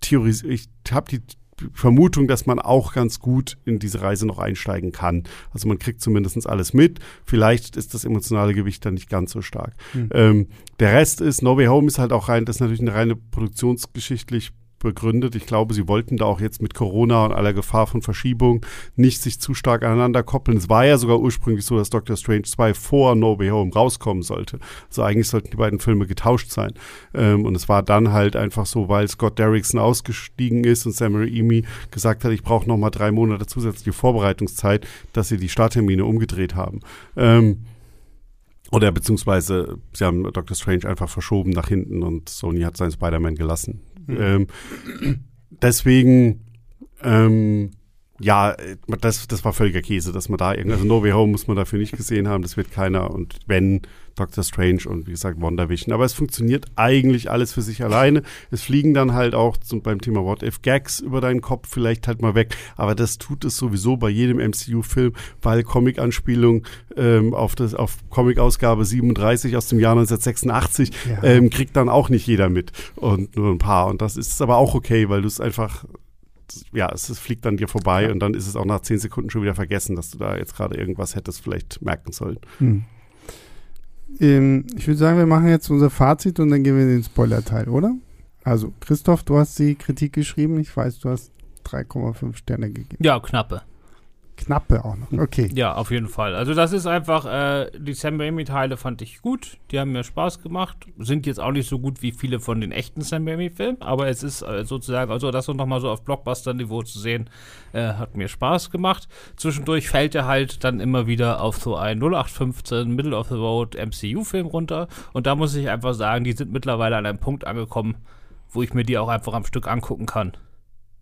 theorisiere, ich habe die Vermutung, dass man auch ganz gut in diese Reise noch einsteigen kann. Also man kriegt zumindest alles mit. Vielleicht ist das emotionale Gewicht dann nicht ganz so stark. Mhm. Ähm, der Rest ist, No Way Home ist halt auch rein, das ist natürlich eine reine produktionsgeschichtlich begründet. Ich glaube, sie wollten da auch jetzt mit Corona und aller Gefahr von Verschiebung nicht sich zu stark aneinander koppeln. Es war ja sogar ursprünglich so, dass Doctor Strange 2 vor No Way Home rauskommen sollte. Also eigentlich sollten die beiden Filme getauscht sein. Ähm, und es war dann halt einfach so, weil Scott Derrickson ausgestiegen ist und Sam Raimi gesagt hat, ich brauche noch mal drei Monate zusätzliche Vorbereitungszeit, dass sie die Starttermine umgedreht haben. Ähm, oder beziehungsweise sie haben Doctor Strange einfach verschoben nach hinten und Sony hat seinen Spider-Man gelassen. Ähm, deswegen, ähm, ja, das, das war völliger Käse, dass man da irgendwie, also No Way Home muss man dafür nicht gesehen haben, das wird keiner und wenn Doctor Strange und wie gesagt WandaVision. Aber es funktioniert eigentlich alles für sich alleine. Es fliegen dann halt auch zum, beim Thema What If Gags über deinen Kopf vielleicht halt mal weg. Aber das tut es sowieso bei jedem MCU-Film, weil Comic-Anspielung ähm, auf, das, auf Comic-Ausgabe 37 aus dem Jahr 1986 ja. ähm, kriegt dann auch nicht jeder mit und nur ein paar. Und das ist aber auch okay, weil du es einfach ja, es, es, fliegt dann dir vorbei ja. und dann ist es auch nach zehn Sekunden schon wieder vergessen, dass du da jetzt gerade irgendwas hättest vielleicht merken sollen. Hm. Ähm, ich würde sagen, wir machen jetzt unser Fazit und dann gehen wir in den Spoiler-Teil, oder? Also, Christoph, du hast die Kritik geschrieben. Ich weiß, du hast 3,5 Sterne gegeben. Ja, knappe. Knappe auch noch. Okay. Ja, auf jeden Fall. Also das ist einfach, äh, die Sam Raimi-Teile fand ich gut. Die haben mir Spaß gemacht. Sind jetzt auch nicht so gut wie viele von den echten Sam Raimi-Filmen, aber es ist äh, sozusagen, also das nochmal so auf Blockbuster-Niveau zu sehen, äh, hat mir Spaß gemacht. Zwischendurch fällt er halt dann immer wieder auf so ein 0815 Middle of the Road MCU-Film runter. Und da muss ich einfach sagen, die sind mittlerweile an einem Punkt angekommen, wo ich mir die auch einfach am Stück angucken kann.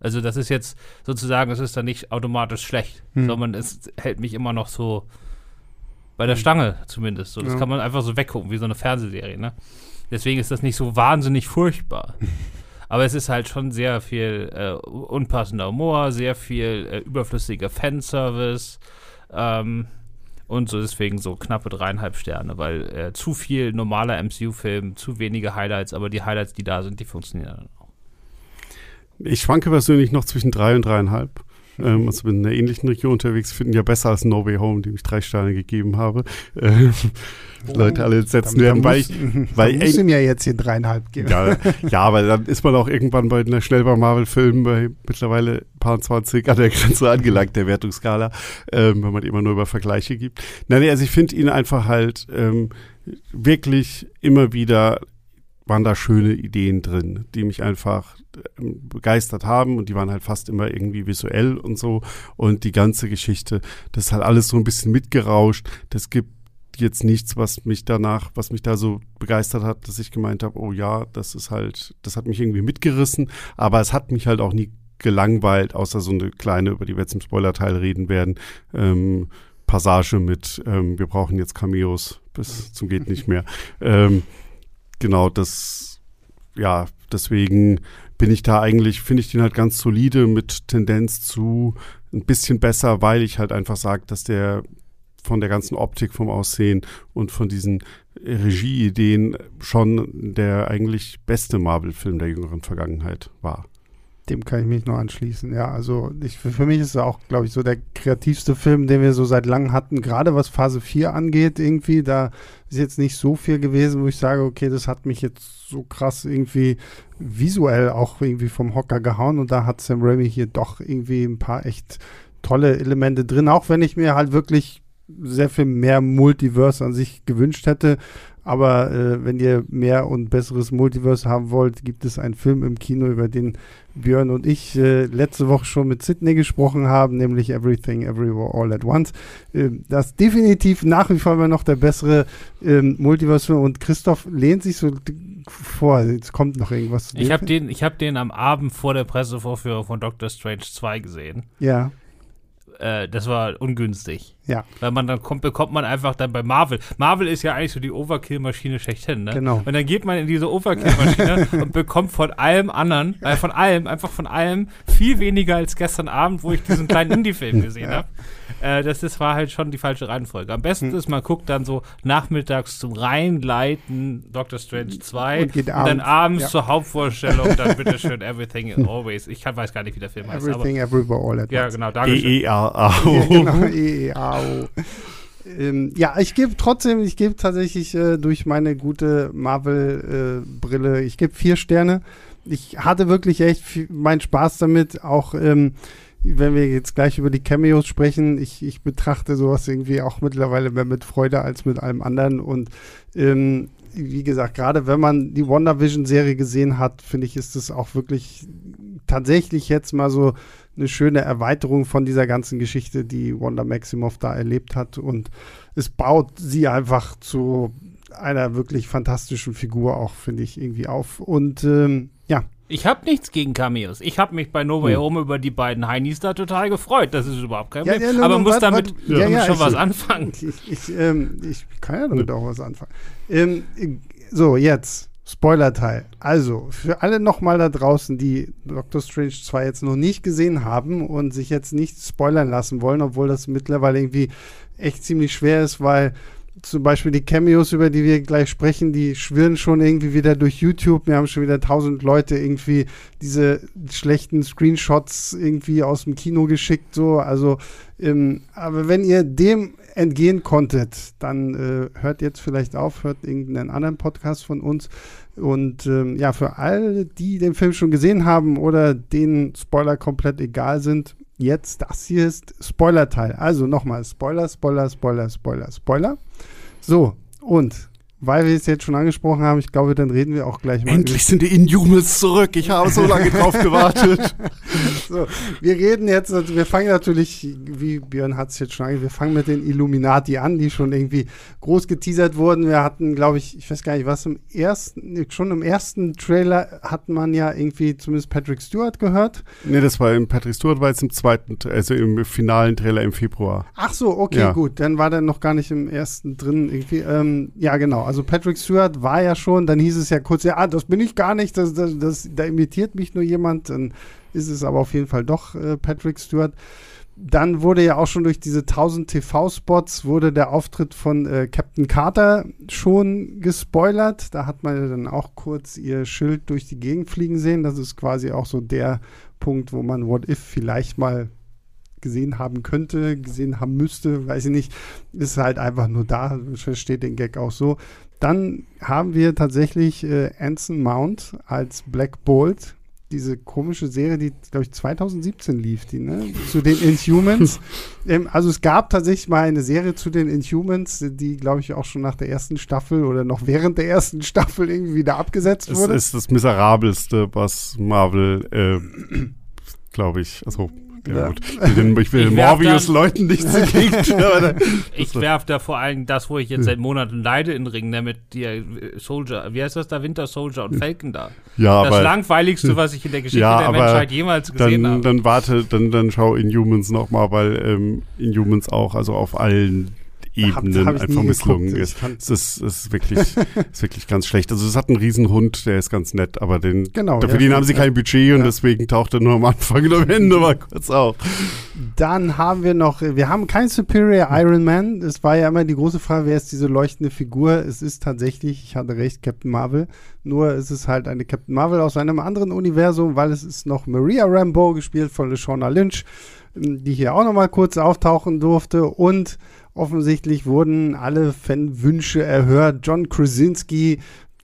Also das ist jetzt sozusagen, es ist dann nicht automatisch schlecht, hm. sondern es hält mich immer noch so bei der. Stange zumindest. So, das ja. kann man einfach so weggucken, wie so eine Fernsehserie. Ne? Deswegen ist das nicht so wahnsinnig furchtbar. Aber es ist halt schon sehr viel äh, unpassender Humor, sehr viel äh, überflüssiger Fanservice ähm, und so deswegen so knappe dreieinhalb Sterne, weil äh, zu viel normaler MCU-Film, zu wenige Highlights, aber die Highlights, die da sind, die funktionieren dann ich schwanke persönlich noch zwischen drei und dreieinhalb. Ähm, also bin in einer ähnlichen Region unterwegs, finden ja besser als No Way Home, dem ich drei Sterne gegeben habe. Ähm, oh, Leute alle setzen werden, weil ich, weil ich ihm ja jetzt hier dreieinhalb geben. Ja, ja, aber dann ist man auch irgendwann bei einer schnell bei Marvel-Filmen bei mittlerweile paar 20 an der Grenze angelangt, der Wertungsskala, ähm, wenn man immer nur über Vergleiche gibt. Nein, also ich finde ihn einfach halt ähm, wirklich immer wieder waren da schöne Ideen drin, die mich einfach ähm, begeistert haben und die waren halt fast immer irgendwie visuell und so und die ganze Geschichte, das ist halt alles so ein bisschen mitgerauscht. Das gibt jetzt nichts, was mich danach, was mich da so begeistert hat, dass ich gemeint habe, oh ja, das ist halt, das hat mich irgendwie mitgerissen, aber es hat mich halt auch nie gelangweilt, außer so eine kleine, über die wir jetzt im Spoiler-Teil reden werden, ähm, Passage mit, ähm, wir brauchen jetzt Cameos bis zum geht nicht mehr. Ähm, genau, das, ja, deswegen bin ich da eigentlich, finde ich den halt ganz solide mit Tendenz zu ein bisschen besser, weil ich halt einfach sage, dass der von der ganzen Optik, vom Aussehen und von diesen Regieideen schon der eigentlich beste Marvel-Film der jüngeren Vergangenheit war. Dem kann ich mich nur anschließen. Ja, also ich, für mich ist es auch, glaube ich, so der kreativste Film, den wir so seit langem hatten. Gerade was Phase 4 angeht, irgendwie, da ist jetzt nicht so viel gewesen, wo ich sage, okay, das hat mich jetzt so krass irgendwie visuell auch irgendwie vom Hocker gehauen. Und da hat Sam Raimi hier doch irgendwie ein paar echt tolle Elemente drin, auch wenn ich mir halt wirklich sehr viel mehr Multiverse an sich gewünscht hätte. Aber äh, wenn ihr mehr und besseres Multiverse haben wollt, gibt es einen Film im Kino, über den Björn und ich äh, letzte Woche schon mit Sydney gesprochen haben, nämlich Everything Everywhere All at Once. Äh, das definitiv nach wie vor immer noch der bessere ähm, Multiverse-Film und Christoph lehnt sich so vor, jetzt kommt noch irgendwas. Ich habe den, hab den am Abend vor der Pressevorführung von Doctor Strange 2 gesehen. Ja äh, das war ungünstig. Ja. Weil man dann kommt, bekommt man einfach dann bei Marvel. Marvel ist ja eigentlich so die Overkill-Maschine schlechthin, ne? Genau. Und dann geht man in diese Overkill-Maschine und bekommt von allem anderen, äh, von allem, einfach von allem viel weniger als gestern Abend, wo ich diesen kleinen Indie-Film gesehen ja. habe. Äh, das, das war halt schon die falsche Reihenfolge. Am besten hm. ist, man guckt dann so nachmittags zum Reinleiten Doctor Strange 2 und, und dann abends ja. zur Hauptvorstellung dann bitteschön Everything Always. Ich kann, weiß gar nicht, wie der Film heißt. Everything Everywhere All at Ja, genau. Danke E-E-A-A-O. Ja, genau, E-E-A-O. Ähm, ja, ich gebe trotzdem, ich gebe tatsächlich äh, durch meine gute Marvel-Brille, äh, ich gebe vier Sterne. Ich hatte wirklich echt meinen Spaß damit, auch ähm, wenn wir jetzt gleich über die Cameos sprechen, ich, ich betrachte sowas irgendwie auch mittlerweile mehr mit Freude als mit allem anderen. Und ähm, wie gesagt, gerade wenn man die WandaVision-Serie gesehen hat, finde ich, ist es auch wirklich tatsächlich jetzt mal so eine schöne Erweiterung von dieser ganzen Geschichte, die Wanda Maximoff da erlebt hat. Und es baut sie einfach zu einer wirklich fantastischen Figur auch, finde ich, irgendwie auf. Und ähm, ja, Ich habe nichts gegen Cameos. Ich habe mich bei Nova Hm. Home über die beiden Heinis da total gefreut. Das ist überhaupt kein Ja, Problem. ja, nur- Aber nur muss wart- damit, ja, ja, schon ich- was anfangen. Ich, ich, ähm, ich kann ja damit auch was anfangen. Ähm, so, jetzt Spoiler-Teil. Also, für alle nochmal da draußen, die Doctor Strange 2 jetzt noch nicht gesehen haben und sich jetzt nicht spoilern lassen wollen, obwohl das mittlerweile irgendwie echt ziemlich schwer ist, weil zum Beispiel die Cameos, über die wir gleich sprechen, die schwirren schon irgendwie wieder durch YouTube. Wir haben schon wieder tausend Leute irgendwie diese schlechten Screenshots irgendwie aus dem Kino geschickt. So, also, ähm, aber wenn ihr dem entgehen konntet, dann äh, hört jetzt vielleicht auf, hört irgendeinen anderen Podcast von uns. Und ähm, ja, für alle, die den Film schon gesehen haben oder denen Spoiler komplett egal sind, jetzt das hier ist Spoiler-Teil. Also nochmal Spoiler, Spoiler, Spoiler, Spoiler, Spoiler. So, und weil wir es jetzt schon angesprochen haben, ich glaube, dann reden wir auch gleich mal Endlich sind die Inhumans zurück. Ich habe so lange drauf gewartet. So, wir reden jetzt, also wir fangen natürlich, wie Björn hat es jetzt schon angesprochen, wir fangen mit den Illuminati an, die schon irgendwie groß geteasert wurden. Wir hatten, glaube ich, ich weiß gar nicht, was im ersten, schon im ersten Trailer hat man ja irgendwie zumindest Patrick Stewart gehört. nee, das war im Patrick Stewart, war jetzt im zweiten, also im finalen Trailer im Februar. Ach so, okay, Ja. gut, dann war der noch gar nicht im ersten drin irgendwie. Ähm, ja, genau, also Patrick Stewart war ja schon, dann hieß es ja kurz, ja, ah, das bin ich gar nicht, das, das, das, da imitiert mich nur jemand, dann ist es aber auf jeden Fall doch äh, Patrick Stewart. Dann wurde ja auch schon durch diese 1000 TV-Spots wurde der Auftritt von äh, Captain Carter schon gespoilert. Da hat man ja dann auch kurz ihr Schild durch die Gegend fliegen sehen. Das ist quasi auch so der Punkt, wo man What If vielleicht mal gesehen haben könnte, gesehen haben müsste, weiß ich nicht. Ist halt einfach nur da, ich verstehe den Gag auch so. Dann haben wir tatsächlich äh, Anson Mount als Black Bolt. Diese komische Serie, die, glaube ich, 2017 lief, die, ne? Zu den Inhumans. ähm, also es gab tatsächlich mal eine Serie zu den Inhumans, die, glaube ich, auch schon nach der ersten Staffel oder noch während der ersten Staffel irgendwie wieder abgesetzt Es wurde. ist das Miserabelste, was Marvel, äh, glaube ich, also ja, Ja. gut. Ich will, ich will Ich werf Morbius-Leuten nichts entgegen. Ich werf da vor allem das, wo ich jetzt seit Monaten leide in den Ring, ne, mit dir äh, Soldier, wie heißt das da, Winter Soldier und Falcon da. ja, das aber langweiligste, was ich in der Geschichte Ja, der aber Menschheit jemals gesehen dann, habe. dann warte, dann, dann schau Inhumans nochmal, weil ähm, Inhumans auch, also auf allen Ebenen hab ich einfach misslungen geguckt. ist. Es ist, es ist wirklich, ist wirklich ganz schlecht. Also es hat einen Riesenhund, der ist ganz nett, aber den, Genau, für ja, den haben sie ja. kein Budget und Ja. deswegen taucht er nur am Anfang und am Ende mal kurz auf. Dann haben wir noch, wir haben kein Superior Iron Man. Es war ja immer die große Frage, wer ist diese leuchtende Figur? Es ist tatsächlich, ich hatte recht, Captain Marvel. Nur es ist halt eine Captain Marvel aus einem anderen Universum, weil es ist noch Maria Rambeau, gespielt von LeShawna Lynch, die hier auch nochmal kurz auftauchen durfte. Und offensichtlich wurden alle Fanwünsche erhört. John Krasinski,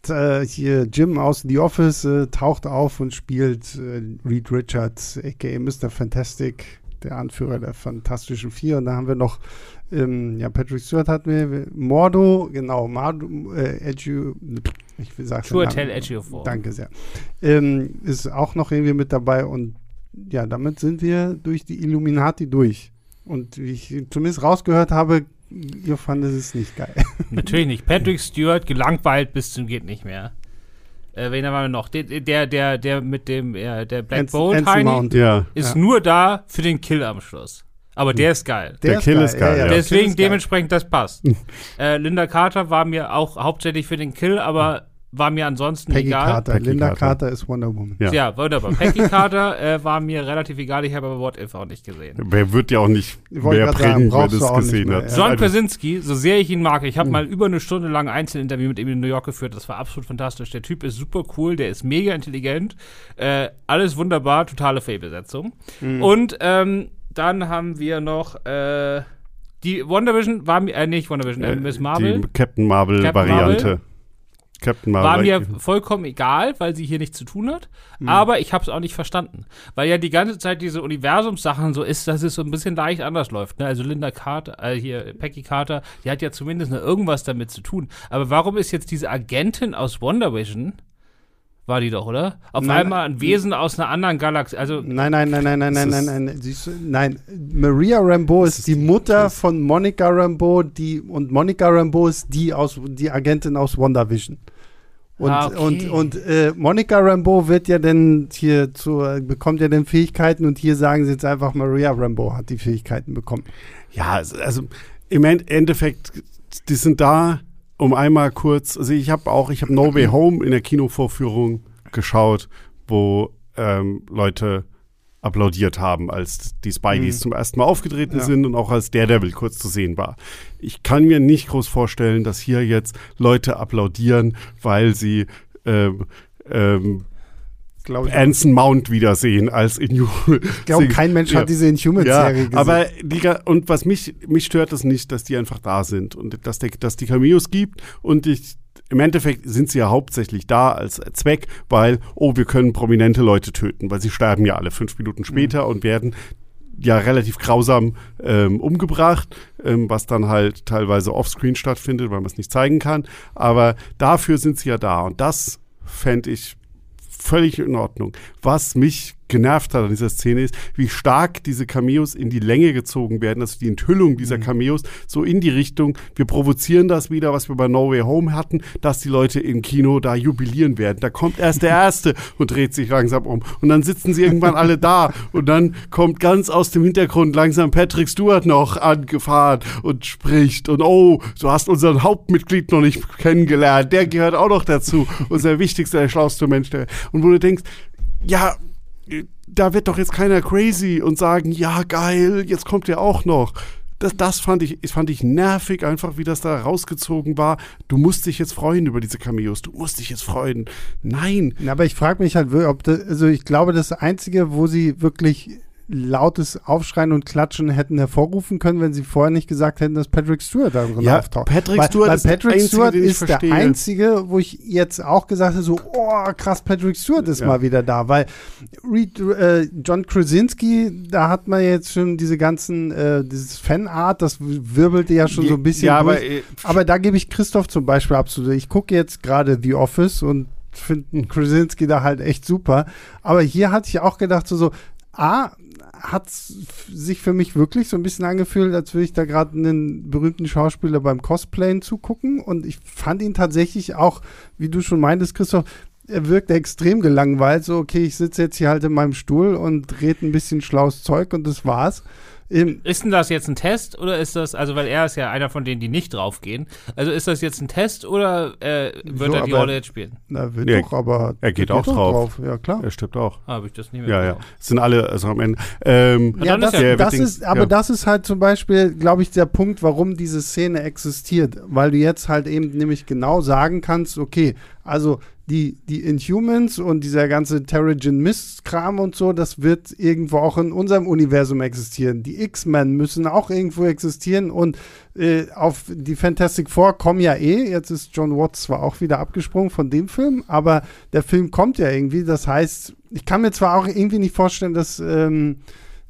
äh, hier Jim aus The Office, äh, taucht auf und spielt äh, Reed Richards, a.k.a. Mr. Fantastic, der Anführer der Fantastischen Vier. Und da haben wir noch, ähm, ja, Patrick Stewart hatten wir, Mordo, genau, Mordo, äh, Edu, ich will sagen, Sure Tell Ejiofor. Danke sehr. Ähm, ist auch noch irgendwie mit dabei und ja, damit sind wir durch die Illuminati durch. Und wie ich zumindest rausgehört habe, ihr fandet es nicht geil. Natürlich nicht. Patrick Stewart gelangweilt bis zum geht nicht mehr. Äh, wen haben wir noch? Der, der, der, der mit dem, äh, der Black Anson- Bolt Heini Mount. Ja. ist Ja. nur da für den Kill am Schluss. Aber der ist geil. Der Kill ist geil, ja. der Kill Deswegen ist geil. dementsprechend, das passt. äh, Linda Carter war mir auch hauptsächlich für den Kill, aber war mir ansonsten Peggy egal. Carter. Peggy Linda Carter. Carter. ist Wonder Woman. Ja. Ja, wunderbar. Peggy Carter äh, war mir relativ egal. Ich habe aber What If auch nicht gesehen. Wer wird ja auch nicht mehr bringen, wenn es auch nicht gesehen mehr, hat. John Also, Krasinski, so sehr ich ihn mag, ich Hm. habe mal über eine Stunde lang ein Einzelinterview mit ihm in New York geführt. Das war absolut fantastisch. Der Typ ist super cool, der ist mega intelligent. Äh, alles wunderbar, totale Fey-Besetzung. Hm. Und ähm, dann haben wir noch äh, die WandaVision, war mir, äh, nicht WandaVision, äh, Miss Marvel. Die Captain Marvel Captain Variante. Captain Marvel. War mir vollkommen egal, weil sie hier nichts zu tun hat. Aber ich habe es auch nicht verstanden. Weil ja die ganze Zeit diese Universumssachen so ist, dass es so ein bisschen leicht anders läuft. Ne? Also Linda Carter, äh, hier Peggy Carter, die hat ja zumindest noch irgendwas damit zu tun. Aber warum ist jetzt diese Agentin aus Wonder Vision, war die doch, oder? Auf Nein, einmal ein Wesen aus einer anderen Galaxie. Also Nein, nein, nein, nein, nein, nein, ist- nein, nein, siehst du, nein. Maria Rambeau ist, ist die Mutter das- von Monica Rambeau, die und Monica Rambeau ist die aus die Agentin aus WandaVision. Und, Ah, okay. und, und äh, Monica Rambeau wird ja dann hier zu, bekommt ja dann Fähigkeiten und hier sagen sie jetzt einfach, Maria Rambeau hat die Fähigkeiten bekommen. Ja, also- also im End- Endeffekt, die sind da, um einmal kurz, also ich habe auch, ich habe No Way Home in der Kinovorführung geschaut, wo ähm, Leute applaudiert haben, als die Spideys Mhm. zum ersten Mal aufgetreten Ja. sind und auch als Daredevil kurz zu sehen war. Ich kann mir nicht groß vorstellen, dass hier jetzt Leute applaudieren, weil sie ähm, ähm, Glaube ich. Anson Mount wiedersehen als in Ich glaube, kein Mensch Ja. hat diese Inhumans-Serie gesehen. aber die, und was mich, mich stört es nicht, dass die einfach da sind und dass, der, dass die Cameos gibt und ich, im Endeffekt sind sie ja hauptsächlich da als Zweck, weil, oh, wir können prominente Leute töten, weil sie sterben ja alle fünf Minuten später und werden ja relativ grausam ähm, umgebracht, ähm, was dann halt teilweise offscreen stattfindet, weil man es nicht zeigen kann. Aber dafür sind sie ja da und das fände ich völlig in Ordnung. Was mich genervt hat an dieser Szene ist, wie stark diese Cameos in die Länge gezogen werden, also die Enthüllung dieser Cameos so in die Richtung, wir provozieren das wieder, was wir bei No Way Home hatten, dass die Leute im Kino da jubilieren werden. Da kommt erst der Erste und dreht sich langsam um. Und dann sitzen sie irgendwann alle da und dann kommt ganz aus dem Hintergrund langsam Patrick Stewart noch angefahren und spricht und oh, du hast unseren Hauptmitglied noch nicht kennengelernt, der gehört auch noch dazu, unser wichtigster, der schlauste Mensch. Der, und wo du denkst, ja, da wird doch jetzt keiner crazy und sagen, ja, geil, jetzt kommt der auch noch. Das, das fand ich, fand ich nervig, einfach wie das da rausgezogen war. Du musst dich jetzt freuen über diese Cameos. Du musst dich jetzt freuen. Nein. Aber ich frage mich halt, ob das, also ich glaube, das Einzige, wo sie wirklich lautes Aufschreien und Klatschen hätten hervorrufen können, wenn sie vorher nicht gesagt hätten, dass Patrick Stewart da drin Ja, auftaucht. Patrick weil, Stewart weil ist der Patrick Einzige, Stewart ist der. Einzige, wo ich jetzt auch gesagt habe, so, oh, krass, Patrick Stewart ist Ja. mal wieder da, weil Reed, äh, John Krasinski, da hat man jetzt schon diese ganzen, äh, dieses Fanart, das wirbelte ja schon so ein bisschen ja, durch. aber äh, Aber da gebe ich Christoph zum Beispiel absolut. Ich gucke jetzt gerade The Office und finde Krasinski da halt echt super. Aber hier hatte ich auch gedacht, so, so A, hat sich für mich wirklich so ein bisschen angefühlt, als würde ich da gerade einen berühmten Schauspieler beim Cosplayen zugucken. Und ich fand ihn tatsächlich auch, wie du schon meintest, Christoph, er wirkte extrem gelangweilt. So, okay, ich sitze jetzt hier halt in meinem Stuhl und rede ein bisschen schlaues Zeug und das war's. Ähm, Ist denn das jetzt ein Test oder ist das, also weil er ist ja einer von denen, die nicht draufgehen. Also ist das jetzt ein Test oder äh, wird So, er die aber- Rolle jetzt spielen? na, wird Nee, doch, aber. er geht der auch doch drauf. Ja, klar. er stirbt auch. Ah, habe ich das nicht mehr Ja, ja. Es sind alle, also am Ende. Ähm, Ja, das, ist ja- das ist, aber ja. das ist halt zum Beispiel, glaube ich, der Punkt, warum diese Szene existiert. Weil du jetzt halt eben nämlich genau sagen kannst, okay, also die, die Inhumans und dieser ganze Terrigen Mist-Kram und so, das wird irgendwo auch in unserem Universum existieren. Die X-Men müssen auch irgendwo existieren und äh, auf die Fantastic Four kommen ja eh. Jetzt ist John Watts zwar auch wieder abgesprungen von dem Film, aber der Film kommt ja irgendwie. Das heißt, ich kann mir zwar auch irgendwie nicht vorstellen, dass ähm,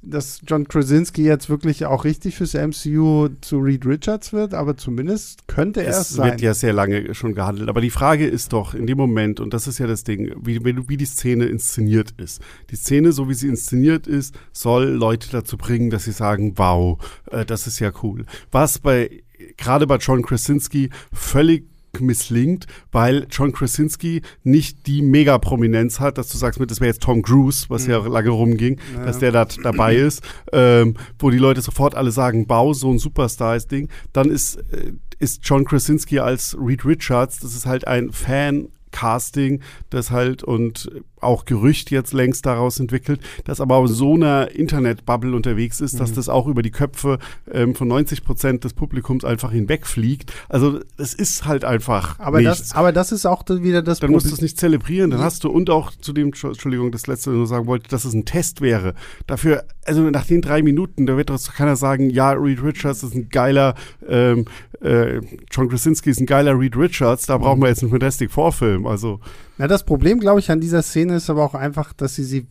dass John Krasinski jetzt wirklich auch richtig fürs MCU zu Reed Richards wird, aber zumindest könnte er es es sein. wird ja sehr lange schon gehandelt. Aber die Frage ist doch in dem Moment, und das ist ja das Ding, wie, wie, wie die Szene inszeniert ist. Die Szene, so wie sie inszeniert ist, soll Leute dazu bringen, dass sie sagen, wow, äh, das ist ja cool. Was bei, gerade bei John Krasinski völlig misslingt, weil John Krasinski nicht die Mega-Prominenz hat, dass du sagst, das wäre jetzt Tom Cruise, was ja lange rumging, dass der da dabei ist, ähm, wo die Leute sofort alle sagen, Bau, so ein Superstar ist Ding, dann ist, äh, ist John Krasinski als Reed Richards, das ist halt ein Fan Casting, das halt und auch Gerücht jetzt längst daraus entwickelt, das aber auf so einer Internetbubble unterwegs ist, Mhm. dass das auch über die Köpfe ähm, von 90 Prozent des Publikums einfach hinwegfliegt. Also es ist halt einfach aber, nichts. das, aber das ist auch wieder das Dann musst du Problem. es nicht zelebrieren, dann hast du, und auch zu dem, Entschuldigung, das letzte, nur sagen wollte, dass es ein Test wäre. Dafür, also nach den drei Minuten, da wird doch keiner sagen, ja, Reed Richards ist ein geiler, ähm, äh, John Krasinski ist ein geiler Reed Richards, da brauchen wir jetzt einen Fantastic Four Also. Na, das Problem, glaube ich, an dieser Szene ist aber auch einfach, dass sie sie,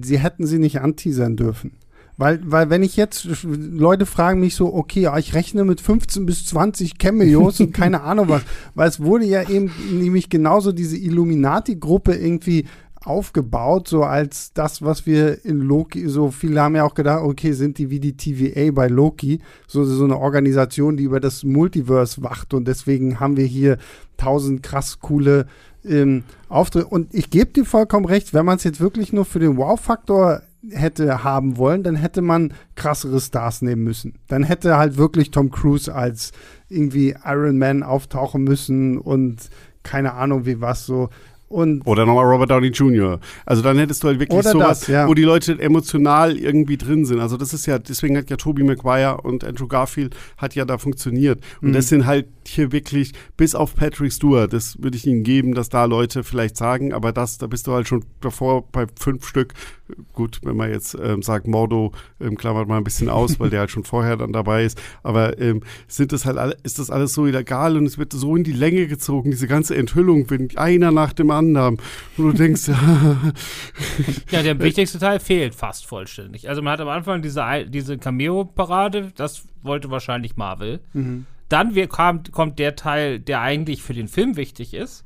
sie hätten sie nicht anteasern dürfen. Weil, weil wenn ich jetzt, Leute fragen mich so, okay, ja, ich rechne mit 15 bis 20 Cameos und keine Ahnung was, weil es wurde ja eben nämlich genauso diese Illuminati-Gruppe irgendwie aufgebaut, so als das, was wir in Loki, so viele haben ja auch gedacht, okay, sind die wie die TVA bei Loki, so, so eine Organisation, die über das Multiverse wacht und deswegen haben wir hier tausend krass coole ähm, Auftritte. Und ich gebe dir vollkommen recht, wenn man es jetzt wirklich nur für den Wow-Faktor hätte haben wollen, dann hätte man krassere Stars nehmen müssen. Dann hätte halt wirklich Tom Cruise als irgendwie Iron Man auftauchen müssen und keine Ahnung wie was so. Und Oder nochmal Robert Downey Jr. Also dann hättest du halt wirklich sowas, das, ja. wo die Leute emotional irgendwie drin sind. Also das ist ja, deswegen hat ja Tobey Maguire und Andrew Garfield hat ja da funktioniert. Und Mhm. das sind halt hier wirklich, bis auf Patrick Stewart, das würde ich ihnen geben, dass da Leute vielleicht sagen, aber das, da bist du halt schon davor bei fünf Stück. Gut, wenn man jetzt ähm, sagt, Mordo ähm, klammert mal ein bisschen aus, weil der halt schon vorher dann dabei ist. Aber ähm, sind das halt alle, ist das alles so illegal und es wird so in die Länge gezogen, diese ganze Enthüllung, wenn einer nach dem anderen. Und du denkst, Ja, der wichtigste Teil fehlt fast vollständig. Also man hat am Anfang diese, diese Cameo-Parade, das wollte wahrscheinlich Marvel. Mhm. Dann wir, kam, kommt der Teil, der eigentlich für den Film wichtig ist.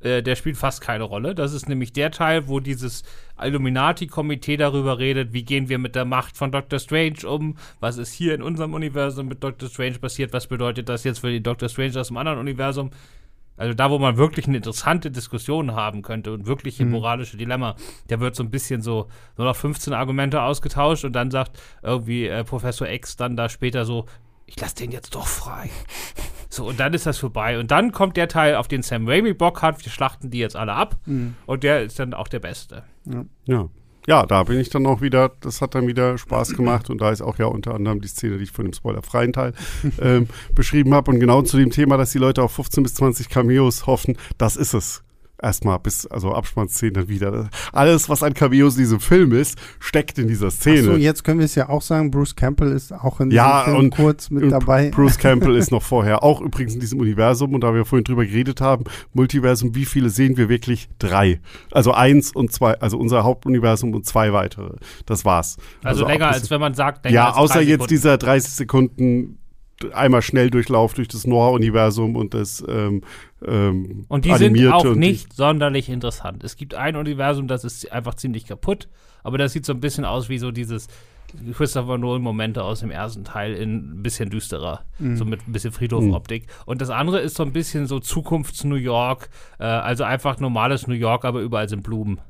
Äh, der spielt fast keine Rolle. Das ist nämlich der Teil, wo dieses Illuminati-Komitee darüber redet, wie gehen wir mit der Macht von Doctor Strange um, was ist hier in unserem Universum mit Doctor Strange passiert, was bedeutet das jetzt für die Doctor Strange aus dem anderen Universum. Also da, wo man wirklich eine interessante Diskussion haben könnte und wirkliche moralische Dilemma, der wird so ein bisschen so nur noch 15 Argumente ausgetauscht und dann sagt irgendwie äh, Professor X dann da später so, ich lasse den jetzt doch frei. So, und dann ist das vorbei. Und dann kommt der Teil, auf den Sam Raimi Bock hat, wir schlachten die jetzt alle ab und der ist dann auch der Beste. ja. Ja, da bin ich dann auch wieder, das hat dann wieder Spaß gemacht und da ist auch ja unter anderem die Szene, die ich von dem spoilerfreien Teil ähm, beschrieben habe und genau zu dem Thema, dass die Leute auf 15 bis 20 Cameos hoffen, das ist es. Erstmal bis, also Abspannszenen dann wieder. Alles, was an Cameos in diesem Film ist, steckt in dieser Szene. Achso, jetzt können wir es ja auch sagen, Bruce Campbell ist auch in diesem Ja, Film und- kurz mit Und dabei. Bruce Campbell ist noch vorher auch übrigens in diesem Universum und da wir vorhin drüber geredet haben, Multiversum, wie viele sehen wir wirklich? Drei. Also eins und zwei, also unser Hauptuniversum und zwei weitere. Das war's. Also, länger, abgesehen- als wenn man sagt, länger Ja, als außer jetzt dieser 30 Sekunden einmal Schnelldurchlauf durch das Noah-Universum und das ähm, ähm, Und die sind auch nicht sonderlich interessant. Es gibt ein Universum, das ist einfach ziemlich kaputt, aber das sieht so ein bisschen aus wie so dieses Christopher Nolan-Momente aus dem ersten Teil in ein bisschen düsterer, Mhm. so mit ein bisschen Friedhof-Optik. Und das andere ist so ein bisschen so Zukunfts-New York, äh, also einfach normales New York, aber überall sind Blumen.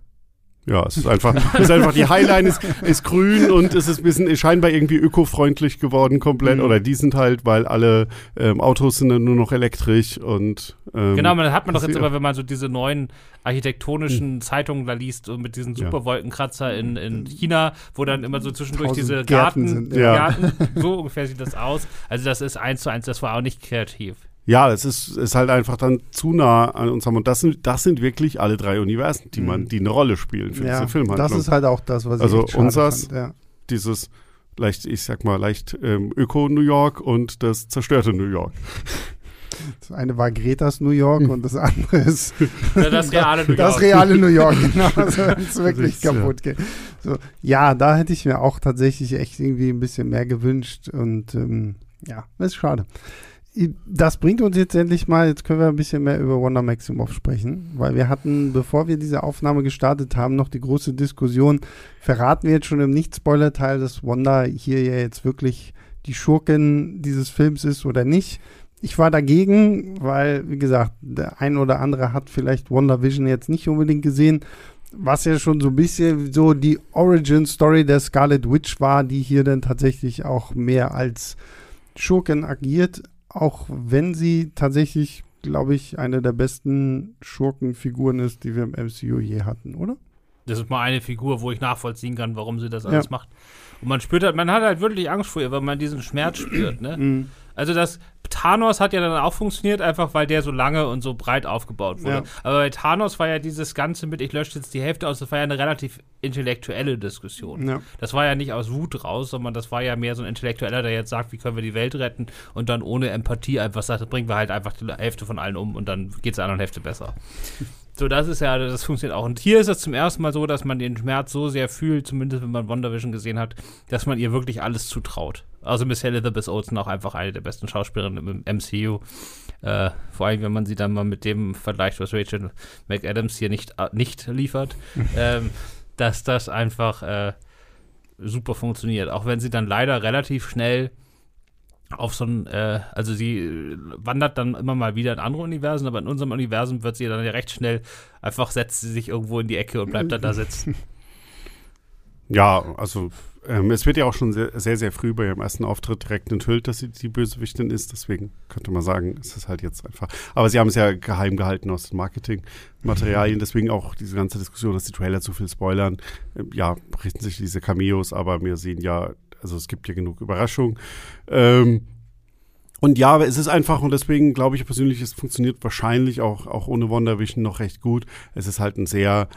Ja, es ist einfach, es ist einfach die Highline ist, ist grün und es ist ein bisschen ist scheinbar irgendwie ökofreundlich geworden komplett. Mhm. Oder die sind halt, weil alle ähm, Autos sind dann nur noch elektrisch und ähm, Genau, man hat man doch jetzt immer, wenn man so diese neuen architektonischen Zeitungen da liest, so mit diesen Ja. Superwolkenkratzer in, in China, wo dann immer so zwischendurch Tausend diese Gärten Garten, sind, ja. Garten, so ungefähr sieht das aus. Also das ist eins zu eins, das war auch nicht kreativ. Ja, es ist, ist halt einfach dann zu nah an uns haben. Und das sind, das sind wirklich alle drei Universen, die man, die eine Rolle spielen für Mhm. ja, diese Filmhandlung. das ist halt auch das, was Also ich schade unsers- fand, ja. Dieses leicht, ich sag mal, leicht ähm, Öko-New York und das zerstörte New York. Das eine war Gretas New York und das andere ist Ja, das reale New das York. reale New York, genau. Also wenn es wirklich ist, ja. kaputt geht. So, ja, da hätte ich mir auch tatsächlich echt irgendwie ein bisschen mehr gewünscht und ähm, ja, ist schade. Das bringt uns jetzt endlich mal, jetzt können wir ein bisschen mehr über Wonder Maximoff sprechen, weil wir hatten, bevor wir diese Aufnahme gestartet haben, noch die große Diskussion, verraten wir jetzt schon im Nicht-Spoiler-Teil, dass Wanda hier ja jetzt wirklich die Schurkin dieses Films ist oder nicht. Ich war dagegen, weil, wie gesagt, der ein oder andere hat vielleicht Wonder Vision jetzt nicht unbedingt gesehen, was ja schon so ein bisschen so die Origin-Story der Scarlet Witch war, die hier dann tatsächlich auch mehr als Schurkin agiert, auch wenn sie tatsächlich, glaube ich, eine der besten Schurkenfiguren ist, die wir im MCU je hatten, oder? Das ist mal eine Figur, wo ich nachvollziehen kann, warum sie das Ja. alles macht. Und man spürt halt, man hat halt wirklich Angst vor ihr, weil man diesen Schmerz spürt, ne? Mhm. Also das Thanos hat ja dann auch funktioniert, einfach weil der so lange und so breit aufgebaut wurde. Ja. Aber bei Thanos war ja dieses Ganze mit, ich lösche jetzt die Hälfte aus, das war ja eine relativ intellektuelle Diskussion. Ja. Das war ja nicht aus Wut raus, sondern das war ja mehr so ein Intellektueller, der jetzt sagt, wie können wir die Welt retten und dann ohne Empathie einfach sagt, bringen wir halt einfach die Hälfte von allen um und dann geht es der anderen Hälfte besser. So, das ist ja, das funktioniert auch. Und hier ist es zum ersten Mal so, dass man den Schmerz so sehr fühlt, zumindest wenn man WandaVision gesehen hat, dass man ihr wirklich alles zutraut. Also Miss Elizabeth Olsen auch einfach eine der besten Schauspielerinnen im MCU. Äh, vor allem, wenn man sie dann mal mit dem vergleicht, was Rachel McAdams hier nicht, äh, nicht liefert, ähm, dass das einfach äh, super funktioniert. Auch wenn sie dann leider relativ schnell auf so ein, äh, also sie äh, wandert dann immer mal wieder in andere Universen, aber in unserem Universum wird sie dann ja recht schnell, einfach setzt sie sich irgendwo in die Ecke und bleibt dann da sitzen. Ja, also ähm, es wird ja auch schon sehr, sehr, sehr früh bei ihrem ersten Auftritt direkt enthüllt, dass sie die Bösewichtin ist. Deswegen könnte man sagen, es ist halt jetzt einfach. Aber sie haben es ja geheim gehalten aus den Marketingmaterialien. Deswegen auch diese ganze Diskussion, dass die Trailer zu viel spoilern. Ähm, ja, richten sich diese Cameos, aber wir sehen ja also es gibt ja genug Überraschungen. Ähm, und ja, es ist einfach, und deswegen glaube ich persönlich, es funktioniert wahrscheinlich auch, auch ohne WandaVision noch recht gut. Es ist halt ein sehr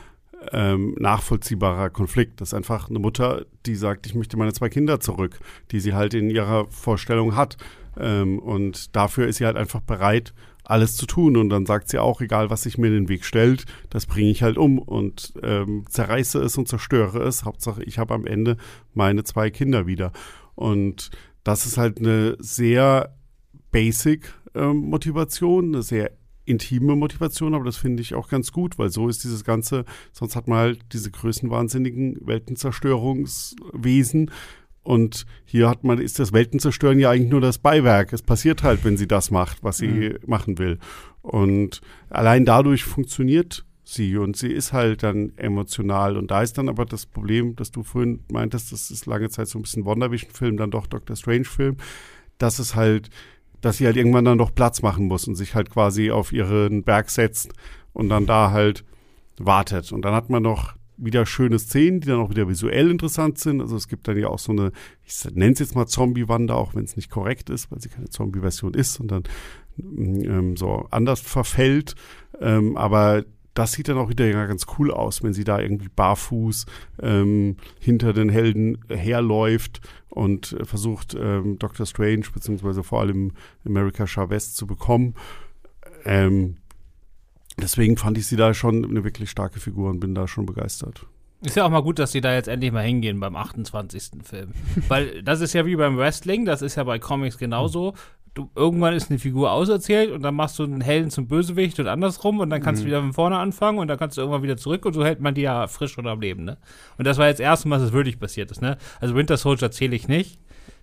ähm, nachvollziehbarer Konflikt. Das ist einfach eine Mutter, die sagt, ich möchte meine zwei Kinder zurück, die sie halt in ihrer Vorstellung hat. Ähm, und dafür ist sie halt einfach bereit, alles zu tun. Und dann sagt sie auch, egal was sich mir in den Weg stellt, das bringe ich halt um und ähm, zerreiße es und zerstöre es. Hauptsache, ich habe am Ende meine zwei Kinder wieder. Und das ist halt eine sehr basic ähm, Motivation, eine sehr intime Motivation, aber das finde ich auch ganz gut, weil so ist dieses ganze, sonst hat man halt diese größenwahnsinnigen Weltenzerstörungswesen, und hier hat man, ist das Weltenzerstören ja eigentlich nur das Beiwerk. Es passiert halt, wenn sie das macht, was sie mhm. machen will. Und allein dadurch funktioniert sie und sie ist halt dann emotional. Und da ist dann aber das Problem, dass du vorhin meintest, das ist lange Zeit so ein bisschen WandaVision-Film, dann doch Doctor Strange-Film, dass es halt, dass sie halt irgendwann dann doch Platz machen muss und sich halt quasi auf ihren Berg setzt und dann da halt wartet. Und dann hat man noch wieder schöne Szenen, die dann auch wieder visuell interessant sind. Also es gibt dann ja auch so eine, ich nenne es jetzt mal Zombie-Wanda, auch wenn es nicht korrekt ist, weil sie keine Zombie-Version ist, sondern ähm, so anders verfällt. Ähm, aber das sieht dann auch wieder ganz cool aus, wenn sie da irgendwie barfuß ähm, hinter den Helden herläuft und äh, versucht, ähm, Doctor Strange beziehungsweise vor allem America Chavez zu bekommen. Ähm, Deswegen fand ich sie da schon eine wirklich starke Figur und bin da schon begeistert. Ist ja auch mal gut, dass sie da jetzt endlich mal hingehen beim 28. Film. Weil das ist ja wie beim Wrestling, das ist ja bei Comics genauso. Du, irgendwann ist eine Figur auserzählt und dann machst du einen Helden zum Bösewicht und andersrum und dann kannst mhm. du wieder von vorne anfangen und dann kannst du irgendwann wieder zurück und so hält man die ja frisch oder am Leben, ne? Und das war jetzt das erste Mal, dass es wirklich passiert ist, ne? Also Winter Soldier zähle ich nicht.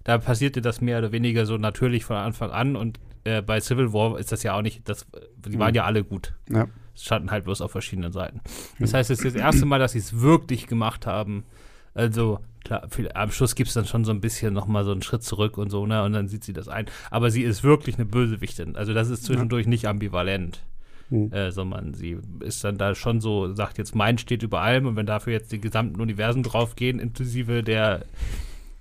Da passierte das mehr oder weniger so natürlich von Anfang an und äh, bei Civil War ist das ja auch nicht, das, die waren mhm. ja alle gut. Ja. Es standen halt bloß auf verschiedenen Seiten. Das heißt, es ist das erste Mal, dass sie es wirklich gemacht haben. Also, klar, viel, am Schluss gibt es dann schon so ein bisschen nochmal so einen Schritt zurück und so, ne? Und dann sieht sie das ein. Aber sie ist wirklich eine Bösewichtin. Also, das ist zwischendurch ja. nicht ambivalent. Mhm. Äh, sondern sie ist dann da schon so, sagt jetzt, mein steht über allem und wenn dafür jetzt die gesamten Universen draufgehen, inklusive der,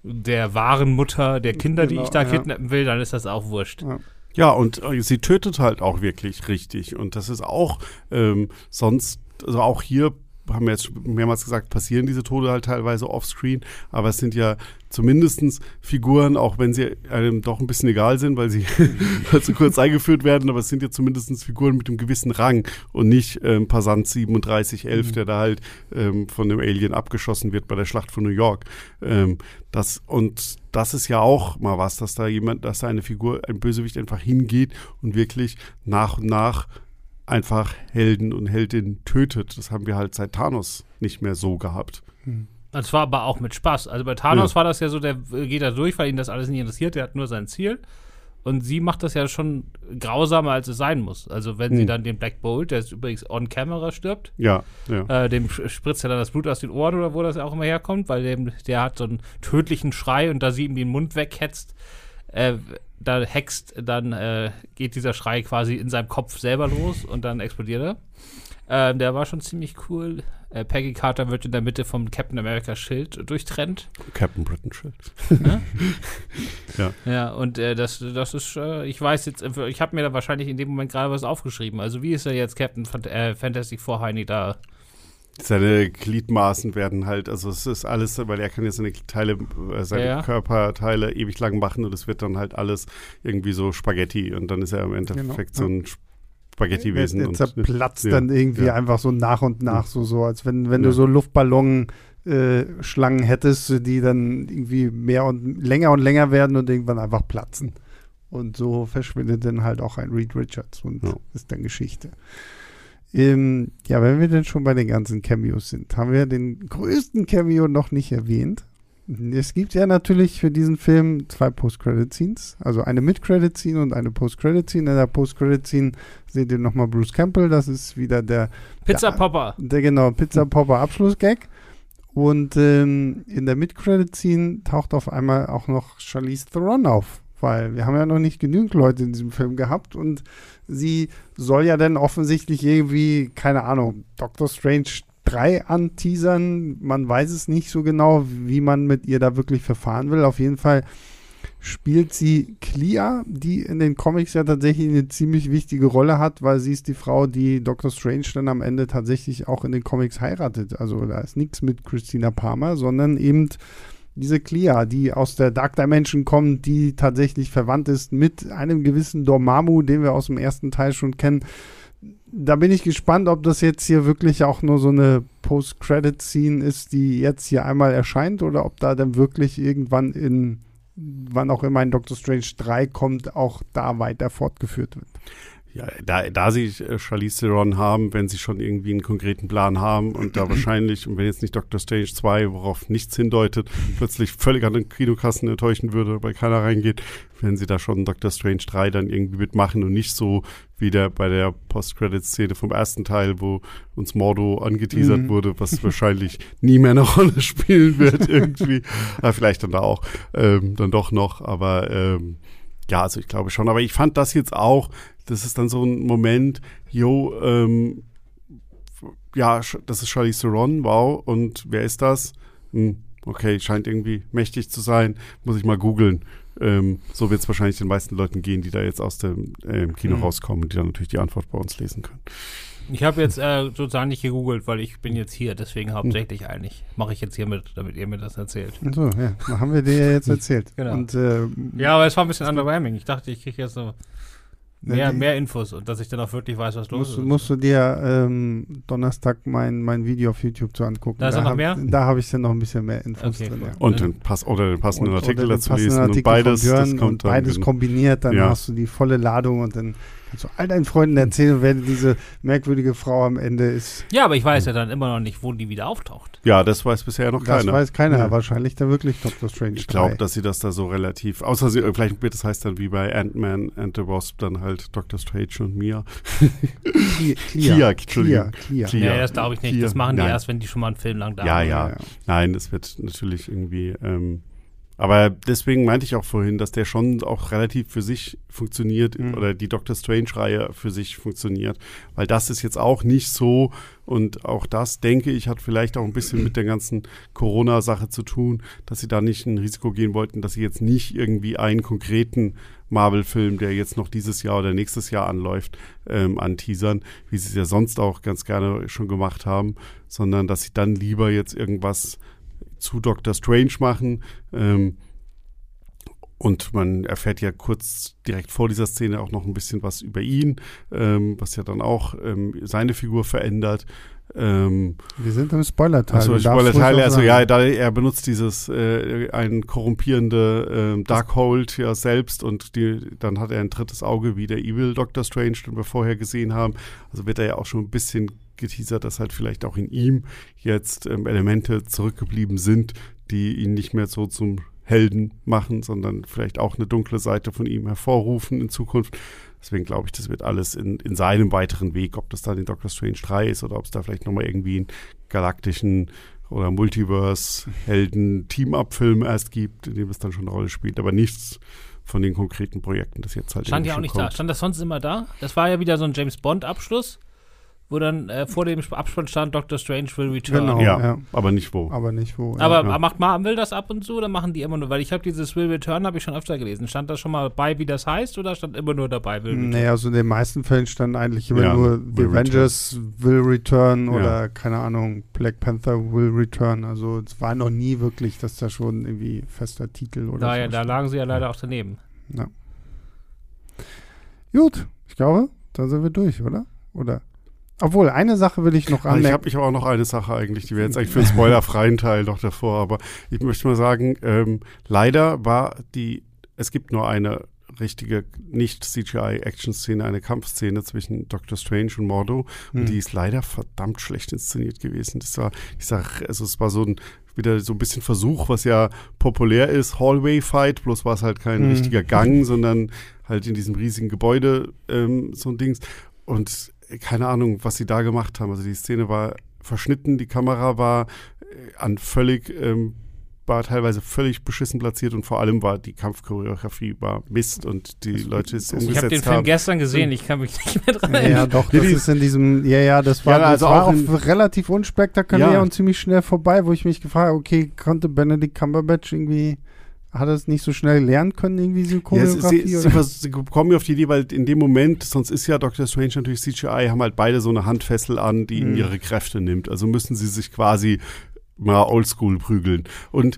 der wahren Mutter der Kinder, genau, die ich da ja. kidnappen will, dann ist das auch wurscht. Ja. Ja, und äh, sie tötet halt auch wirklich richtig. Und das ist auch ähm, sonst, also auch hier haben wir jetzt mehrmals gesagt, passieren diese Tode halt teilweise offscreen, aber es sind ja zumindest Figuren, auch wenn sie einem doch ein bisschen egal sind, weil sie so kurz eingeführt werden, aber es sind ja zumindest Figuren mit einem gewissen Rang und nicht ähm, Passant 3711, mhm. der da halt ähm, von dem Alien abgeschossen wird bei der Schlacht von New York. Ähm, das, und das ist ja auch mal was, dass da jemand, dass da eine Figur, ein Bösewicht einfach hingeht und wirklich nach und nach einfach Helden und Heldinnen tötet. Das haben wir halt seit Thanos nicht mehr so gehabt. Hm. Das war aber auch mit Spaß. Also bei Thanos ja. war das ja so, der geht da durch, weil ihn das alles nicht interessiert, der hat nur sein Ziel. Und sie macht das ja schon grausamer, als es sein muss. Also wenn hm. sie dann den Black Bolt, der übrigens on camera stirbt, ja, ja. Äh, dem spritzt ja dann das Blut aus den Ohren oder wo das auch immer herkommt, weil dem, der hat so einen tödlichen Schrei und da sie ihm den Mund weghetzt, äh, da hext, dann äh, geht dieser Schrei quasi in seinem Kopf selber los und dann explodiert er. Ähm, der war schon ziemlich cool. Äh, Peggy Carter wird in der Mitte vom Captain America Schild durchtrennt. Captain Britain Schild. Ja, ja. ja und äh, das, das ist, äh, ich weiß jetzt, ich habe mir da wahrscheinlich in dem Moment gerade was aufgeschrieben. Also wie ist er jetzt Captain äh, Fantastic Four Heini da seine Gliedmaßen werden halt, also es ist alles, weil er kann jetzt seine Teile, äh, seine ja, ja. Körperteile ewig lang machen und es wird dann halt alles irgendwie so Spaghetti und dann ist er im Endeffekt genau, so ein Spaghetti-Wesen. Der, der zerplatzt ja, dann irgendwie ja. einfach so nach und nach, so, so als wenn, wenn Ja. du so Luftballon äh, Schlangen hättest, die dann irgendwie mehr und länger und länger werden und irgendwann einfach platzen. Und so verschwindet dann halt auch ein Reed Richards und Ja. ist dann Geschichte. Ähm, ja, wenn wir denn schon bei den ganzen Cameos sind, haben wir den größten Cameo noch nicht erwähnt. Es gibt ja natürlich für diesen Film zwei Post-Credit-Scenes, also eine Mid-Credit-Scene und eine Post-Credit-Scene. In der Post-Credit-Scene seht ihr nochmal Bruce Campbell, das ist wieder der Pizza Da- Popper. der genau Pizza Popper Abschlussgag. Und ähm, in der Mid-Credit-Scene taucht auf einmal auch noch Charlize Theron auf, weil wir haben ja noch nicht genügend Leute in diesem Film gehabt und sie soll ja dann offensichtlich irgendwie, keine Ahnung, Doctor Strange 3 anteasern. Man weiß es nicht so genau, wie man mit ihr da wirklich verfahren will. Auf jeden Fall spielt sie Clea, die in den Comics ja tatsächlich eine ziemlich wichtige Rolle hat, weil sie ist die Frau, die Doctor Strange dann am Ende tatsächlich auch in den Comics heiratet. Also da ist nichts mit Christina Palmer, sondern eben diese Clea, die aus der Dark Dimension kommt, die tatsächlich verwandt ist mit einem gewissen Dormammu, den wir aus dem ersten Teil schon kennen. Da bin ich gespannt, ob das jetzt hier wirklich auch nur so eine Post-Credit-Scene ist, die jetzt hier einmal erscheint oder ob da dann wirklich irgendwann in, wann auch immer ein Doctor Strange 3 kommt, auch da weiter fortgeführt wird. Ja, da, da sie äh, Charlize Theron haben, wenn sie schon irgendwie einen konkreten Plan haben und da wahrscheinlich, und wenn jetzt nicht Doctor Strange 2, worauf nichts hindeutet, plötzlich völlig an den Kinokassen enttäuschen würde, weil keiner reingeht, wenn sie da schon Doctor Strange 3 dann irgendwie mitmachen und nicht so wie der bei der Post-Credit-Szene vom ersten Teil, wo uns Mordo angeteasert Mhm. wurde, was wahrscheinlich nie mehr eine Rolle spielen wird irgendwie. Aber vielleicht dann da auch, ähm, dann doch noch, aber ähm, ja, also ich glaube schon. Aber ich fand das jetzt auch, das ist dann so ein Moment, jo, ähm, ja, das ist Charlize Theron, wow, und wer ist das? Hm, okay, scheint irgendwie mächtig zu sein, muss ich mal googeln. Ähm, so wird es wahrscheinlich den meisten Leuten gehen, die da jetzt aus dem ähm, Kino Mhm. rauskommen, die dann natürlich die Antwort bei uns lesen können. Ich habe jetzt äh, sozusagen nicht gegoogelt, weil ich bin jetzt hier, deswegen hauptsächlich eigentlich. Mache ich jetzt hier mit, damit ihr mir das erzählt. So, ja, da haben wir dir ja jetzt erzählt. Genau. Und äh, Ja, aber es war ein bisschen underwhelming. Ich dachte, ich kriege jetzt so mehr, Ja, die- mehr Infos und dass ich dann auch wirklich weiß, was los musst, ist. musst du dir ähm, Donnerstag mein, mein Video auf YouTube zu angucken. Da ist ja noch hab, mehr? Da habe ich dann noch ein bisschen mehr Infos Okay, drin. cool. Ja. Und den, Pass oder den passenden Und- Artikel dazu lesen Artikel und beides, und beides genau. kombiniert, dann Ja. hast du die volle Ladung und dann kannst du all deinen Freunden erzählen, wer diese merkwürdige Frau am Ende ist. ja, aber ich weiß ja dann immer noch nicht, wo die wieder auftaucht. Ja, das weiß bisher noch Das keiner. weiß keiner, Ja. wahrscheinlich dann wirklich Doctor Strange Ich glaube, 3. dass sie das da so relativ, außer sie, vielleicht wird das heißt dann wie bei Ant-Man and the Wasp dann halt Dr. Strange und Mia. Clea, Clea, Entschuldigung. Clea. Clea. Nee, das glaube ich nicht. Hier, das machen die nein. erst, wenn die schon mal einen Film lang da Ja, waren. ja. Nein, es wird natürlich irgendwie, ähm, aber deswegen meinte ich auch vorhin, dass der schon auch relativ für sich funktioniert Mhm. oder die Doctor Strange-Reihe für sich funktioniert, weil das ist jetzt auch nicht so und auch das, denke ich, hat vielleicht auch ein bisschen mit der ganzen Corona-Sache zu tun, dass sie da nicht ein Risiko gehen wollten, dass sie jetzt nicht irgendwie einen konkreten Marvel-Film, der jetzt noch dieses Jahr oder nächstes Jahr anläuft, ähm, anteasern, wie sie es ja sonst auch ganz gerne schon gemacht haben, sondern dass sie dann lieber jetzt irgendwas zu Doctor Strange machen. Ähm, und man erfährt ja kurz direkt vor dieser Szene auch noch ein bisschen was über ihn, ähm, was ja dann auch ähm, seine Figur verändert. Ähm, Wir sind im Spoiler-Teil. also auch also ja, da, er benutzt dieses äh, ein korrumpierende ähm, Darkhold ja selbst und die, dann hat er ein drittes Auge wie der Evil Doctor Strange, den wir vorher gesehen haben. Also wird er ja auch schon ein bisschen geteasert, dass halt vielleicht auch in ihm jetzt ähm, Elemente zurückgeblieben sind, die ihn nicht mehr so zum Helden machen, sondern vielleicht auch eine dunkle Seite von ihm hervorrufen in Zukunft. Deswegen glaube ich, das wird alles in, in seinem weiteren Weg, ob das dann in Doctor Strange 3 ist oder ob es da vielleicht nochmal irgendwie einen galaktischen oder Multiverse-Helden-Team-Up-Film erst gibt, in dem es dann schon eine Rolle spielt, aber nichts von den konkreten Projekten, das jetzt halt Stand ja auch nicht kommt. da. Stand das sonst immer da? Das war ja wieder so ein James Bond-Abschluss, wo dann äh, vor dem Abspann stand Doctor Strange will return. Genau. Ja, ja. aber nicht wo. Aber nicht wo. Aber Ja. macht Marvel das ab und zu oder machen die immer nur? Weil ich habe dieses Will Return habe ich schon öfter gelesen. Stand da schon mal bei, wie das heißt, oder stand immer nur dabei Will Return? Nee, also in den meisten Fällen stand eigentlich immer Ja, nur The will Avengers will return Ja. oder keine Ahnung, Black Panther will return. Also es war noch nie wirklich, dass da schon irgendwie fester Titel oder Da, so ja, da stand. lagen sie ja leider auch daneben. Gut, ich glaube, dann sind wir durch, oder? Oder? Obwohl, eine Sache will ich noch Also ich anmerken. habe ich hab auch noch eine Sache eigentlich, die wäre jetzt eigentlich für den spoilerfreien Teil noch davor, aber ich möchte mal sagen, ähm, leider war die, es gibt nur eine richtige Nicht-CGI-Action-Szene, eine Kampfszene zwischen Doctor Strange und Mordo Hm. und die ist leider verdammt schlecht inszeniert gewesen. Das war, ich sag, also es war so ein wieder so ein bisschen Versuch, was ja populär ist, Hallway-Fight, bloß war es halt kein Mhm. richtiger Gang, sondern halt in diesem riesigen Gebäude ähm, so ein Dings. Und keine Ahnung, was sie da gemacht haben. Also die Szene war verschnitten, die Kamera war äh, an völlig, ähm, war teilweise völlig beschissen platziert und vor allem war die Kampfchoreografie war Mist und die Leute es Ich habe umgesetzt den Film haben. gestern gesehen, ich kann mich nicht mehr dran erinnern. ja, doch, das ist in diesem, ja, ja, das war, Ja, also das war auch auch relativ unspektakulär Ja. und ziemlich schnell vorbei, wo ich mich gefragt habe, okay, konnte Benedict Cumberbatch irgendwie, hat er es nicht so schnell lernen können, irgendwie Ja, Choreografie? sie, sie, vers- sie kommen mir auf die Idee, weil in dem Moment, sonst ist ja Doctor Strange natürlich CGI, haben halt beide so eine Handfessel an, die ihnen Mhm. ihre Kräfte nimmt. Also müssen sie sich quasi mal oldschool prügeln. Und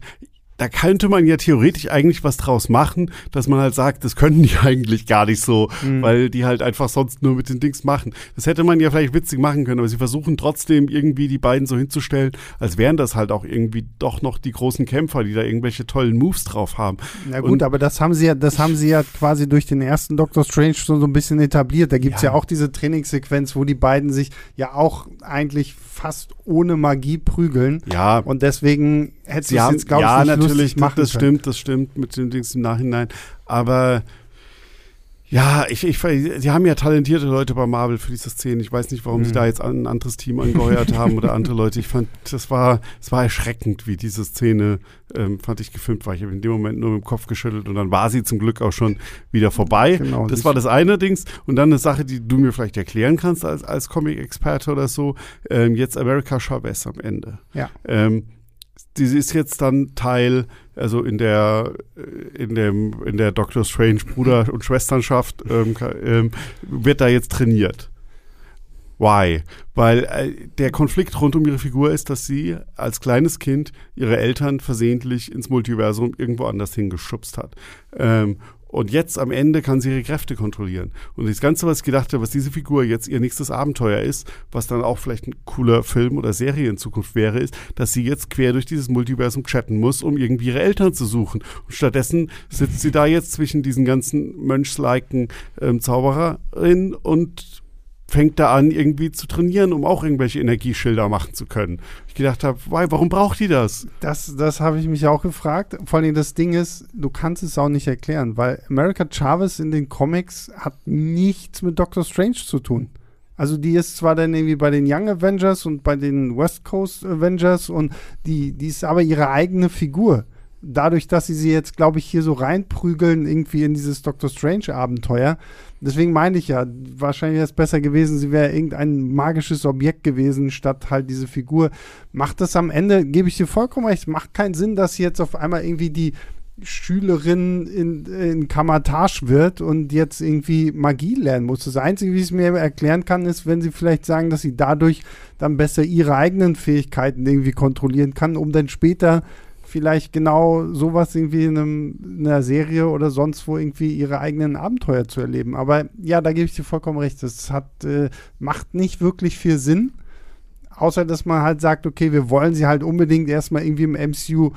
da könnte man ja theoretisch eigentlich was draus machen, dass man halt sagt, das können die eigentlich gar nicht so, Mhm. weil die halt einfach sonst nur mit den Dings machen. Das hätte man ja vielleicht witzig machen können, aber sie versuchen trotzdem irgendwie die beiden so hinzustellen, als wären das halt auch irgendwie doch noch die großen Kämpfer, die da irgendwelche tollen Moves drauf haben. Na gut, Und- aber das haben sie ja, das haben sie ja quasi durch den ersten Doctor Strange schon so ein bisschen etabliert. Da gibt's ja. Ja. auch diese Trainingssequenz, wo die beiden sich ja auch eigentlich fast ohne Magie prügeln. Ja, Und deswegen hätte Sie es jetzt, glaube ja, ich, nicht natürlich, lustig das, machen das können. stimmt, das stimmt mit den Dings im Nachhinein. Aber ja, ich, ich, sie haben ja talentierte Leute bei Marvel für diese Szene. Ich weiß nicht, warum sie Mhm. da jetzt ein anderes Team angeheuert haben oder andere Leute. Ich fand, das war, es war erschreckend, wie diese Szene, ähm, fand ich gefilmt war. Ich habe in dem Moment nur mit dem Kopf geschüttelt und dann war sie zum Glück auch schon wieder vorbei. Genau, das war das eine Dings. Und dann eine Sache, die du mir vielleicht erklären kannst als, als Comic-Experte oder so. Ähm, jetzt America Chavez am Ende. Ja. Ähm, die ist jetzt dann Teil, also in der äh, in dem in der Doctor Strange Bruder und Schwesternschaft ähm, ähm, wird da jetzt trainiert. Why? Weil äh, der Konflikt rund um ihre Figur ist, dass sie als kleines Kind ihre Eltern versehentlich ins Multiversum irgendwo anders hingeschubst hat. Ähm, und jetzt am Ende kann sie ihre Kräfte kontrollieren. Und das Ganze, was ich gedacht habe, was diese Figur jetzt ihr nächstes Abenteuer ist, was dann auch vielleicht ein cooler Film oder Serie in Zukunft wäre, ist, dass sie jetzt quer durch dieses Multiversum chatten muss, um irgendwie ihre Eltern zu suchen. Und stattdessen sitzt sie da jetzt zwischen diesen ganzen mönchsliken ähm, Zaubererinnen und fängt da an, irgendwie zu trainieren, um auch irgendwelche Energieschilder machen zu können. Ich gedacht habe, warum braucht die das? Das, das habe ich mich auch gefragt. Vor allem das Ding ist, du kannst es auch nicht erklären, weil America Chavez in den Comics hat nichts mit Doctor Strange zu tun. Also die ist zwar dann irgendwie bei den Young Avengers und bei den West Coast Avengers und die, die ist aber ihre eigene Figur. Dadurch, dass sie sie jetzt, glaube ich, hier so reinprügeln, irgendwie in dieses Doctor Strange-Abenteuer. Deswegen meine ich ja, wahrscheinlich wäre es besser gewesen, sie wäre irgendein magisches Objekt gewesen, statt halt diese Figur. Macht das am Ende, gebe ich dir vollkommen recht, macht keinen Sinn, dass sie jetzt auf einmal irgendwie die Schülerin in, in Kamatage wird und jetzt irgendwie Magie lernen muss. Das Einzige, wie ich es mir erklären kann, ist, wenn sie vielleicht sagen, dass sie dadurch dann besser ihre eigenen Fähigkeiten irgendwie kontrollieren kann, um dann später vielleicht genau sowas irgendwie in, einem, in einer Serie oder sonst wo irgendwie ihre eigenen Abenteuer zu erleben. Aber ja, da gebe ich dir vollkommen recht. Das hat, äh, macht nicht wirklich viel Sinn. Außer dass man halt sagt, okay, wir wollen sie halt unbedingt erstmal irgendwie im MCU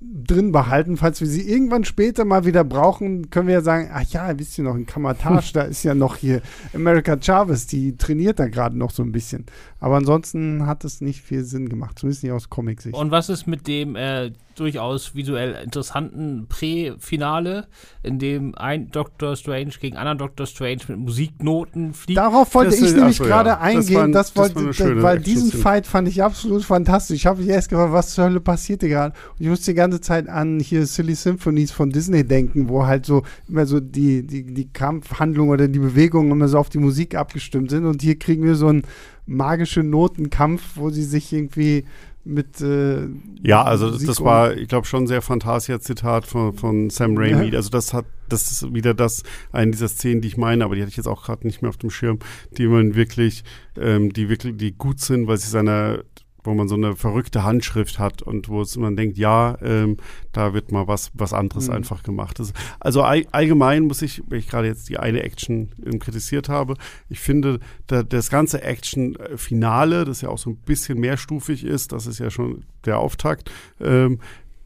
drin behalten. Falls wir sie irgendwann später mal wieder brauchen, können wir ja sagen, ach ja, wisst ihr noch, in Kamatage, da ist ja noch hier America Chavez, die trainiert da gerade noch so ein bisschen. Aber ansonsten hat es nicht viel Sinn gemacht, zumindest nicht aus Comic-Sicht. Und was ist mit dem äh, durchaus visuell interessanten Prä-Finale, in dem ein Doctor Strange gegen anderen Doctor Strange mit Musiknoten fliegt? Darauf wollte Das ich ist- nämlich so, ja. gerade Das eingehen, war ein- das das war wollte, eine schöne weil diesen. Fight fand ich absolut fantastisch. Ich habe mich erst gefragt, was zur Hölle passierte gerade. Und ich musste die ganze Zeit an hier Silly Symphonies von Disney denken, wo halt so immer so die, die, die Kampfhandlung oder die Bewegungen immer so auf die Musik abgestimmt sind. Und hier kriegen wir so einen magischen Notenkampf, wo sie sich irgendwie mit äh, Ja, also Musik das war, ich glaube, schon ein sehr Fantasia-Zitat von, von Sam Raimi. Ja. Also das hat, das ist wieder das, eine dieser Szenen, die ich meine, aber die hatte ich jetzt auch gerade nicht mehr auf dem Schirm, die man wirklich, ähm, die wirklich, die gut sind, weil sie seiner wo man so eine verrückte Handschrift hat und wo es man denkt, ja, ähm, da wird mal was, was anderes Mhm. einfach gemacht. Das, also all, allgemein muss ich, wenn ich gerade jetzt die eine Action ähm, kritisiert habe, ich finde, da, das ganze Action-Finale, das ja auch so ein bisschen mehrstufig ist, das ist ja schon der Auftakt, ähm,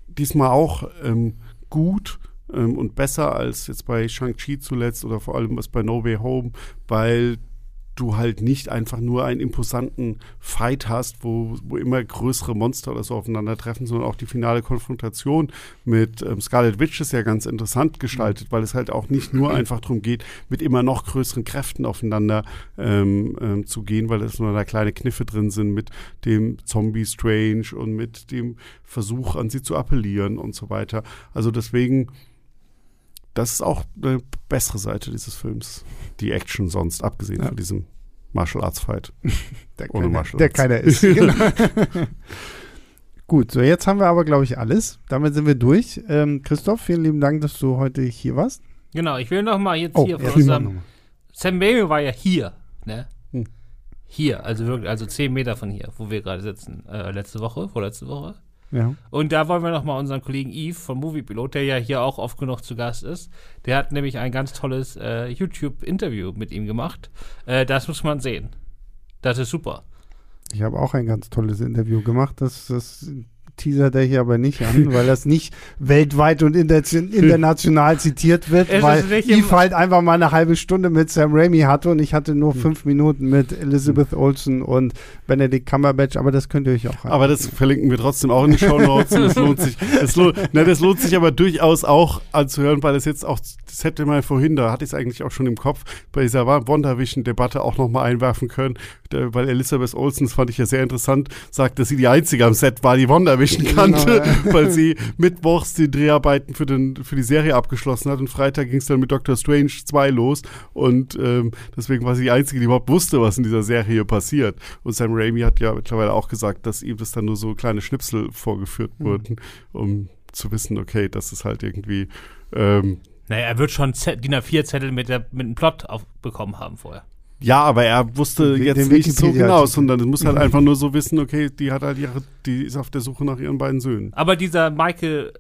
diesmal auch ähm, gut ähm, und besser als jetzt bei Shang-Chi zuletzt oder vor allem was bei No Way Home, weil du halt nicht einfach nur einen imposanten Fight hast, wo, wo immer größere Monster oder so aufeinandertreffen, sondern auch die finale Konfrontation mit ähm, Scarlet Witch ist ja ganz interessant gestaltet, weil es halt auch nicht nur einfach darum geht, mit immer noch größeren Kräften aufeinander ähm, ähm, zu gehen, weil es nur da kleine Kniffe drin sind mit dem Zombie Strange und mit dem Versuch an sie zu appellieren und so weiter. Also deswegen das ist auch eine bessere Seite dieses Films. Die Action sonst, abgesehen Ja. von diesem Martial Arts Fight. Der, Ohne keiner, Martial der Arts. keiner ist. Genau. Gut, so jetzt haben wir aber, glaube ich, alles. Damit sind wir durch. Ähm, Christoph, vielen lieben Dank, dass du heute hier warst. Genau, ich will noch mal jetzt Oh, hier von unserem Sam Raimi war ja hier, ne? Hm. Hier, also wirklich, also zehn Meter von hier, wo wir gerade sitzen. Äh, letzte Woche, vorletzte Woche. Ja. Und da wollen wir noch mal unseren Kollegen Yves vom Moviepilot, der ja hier auch oft genug zu Gast ist, der hat nämlich ein ganz tolles äh, YouTube-Interview mit ihm gemacht. Äh, das muss man sehen. Das ist super. Ich habe auch ein ganz tolles Interview gemacht. Das, das teasert er hier aber nicht an, weil das nicht weltweit und inter international zitiert wird, Es weil Eve halt einfach mal eine halbe Stunde mit Sam Raimi hatte und ich hatte Hm. nur fünf Minuten mit Elizabeth Olsen und Benedict Cumberbatch, aber das könnt ihr euch auch Aber das verlinken wir trotzdem auch in den Show Notes. das lohnt sich. Das lohnt, ne, das lohnt sich aber durchaus auch anzuhören, weil es jetzt auch, das hätte man vorhin, da hatte ich es eigentlich auch schon im Kopf, bei dieser WandaVision-Debatte auch nochmal einwerfen können, der, weil Elizabeth Olsen, das fand ich ja sehr interessant, sagt, dass sie die Einzige am Set war, die WandaVision kannte, Genau, weil sie mittwochs die Dreharbeiten für, den, für die Serie abgeschlossen hat und Freitag ging es dann mit Doctor Strange 2 los und ähm, deswegen war sie die Einzige, die überhaupt wusste, was in dieser Serie passiert. Und Sam Raimi hat ja mittlerweile auch gesagt, dass ihm das dann nur so kleine Schnipsel vorgeführt Mhm. wurden, um zu wissen, okay, das ist halt irgendwie ähm, Naja, er wird schon Z DIN A4-Zettel mit, der- mit einem Plot auf bekommen haben vorher. Ja, aber er wusste Den- jetzt den nicht so genau, sondern es muss halt einfach nur so wissen, okay, die hat halt ihre, die ist auf der Suche nach ihren beiden Söhnen. Aber dieser Michael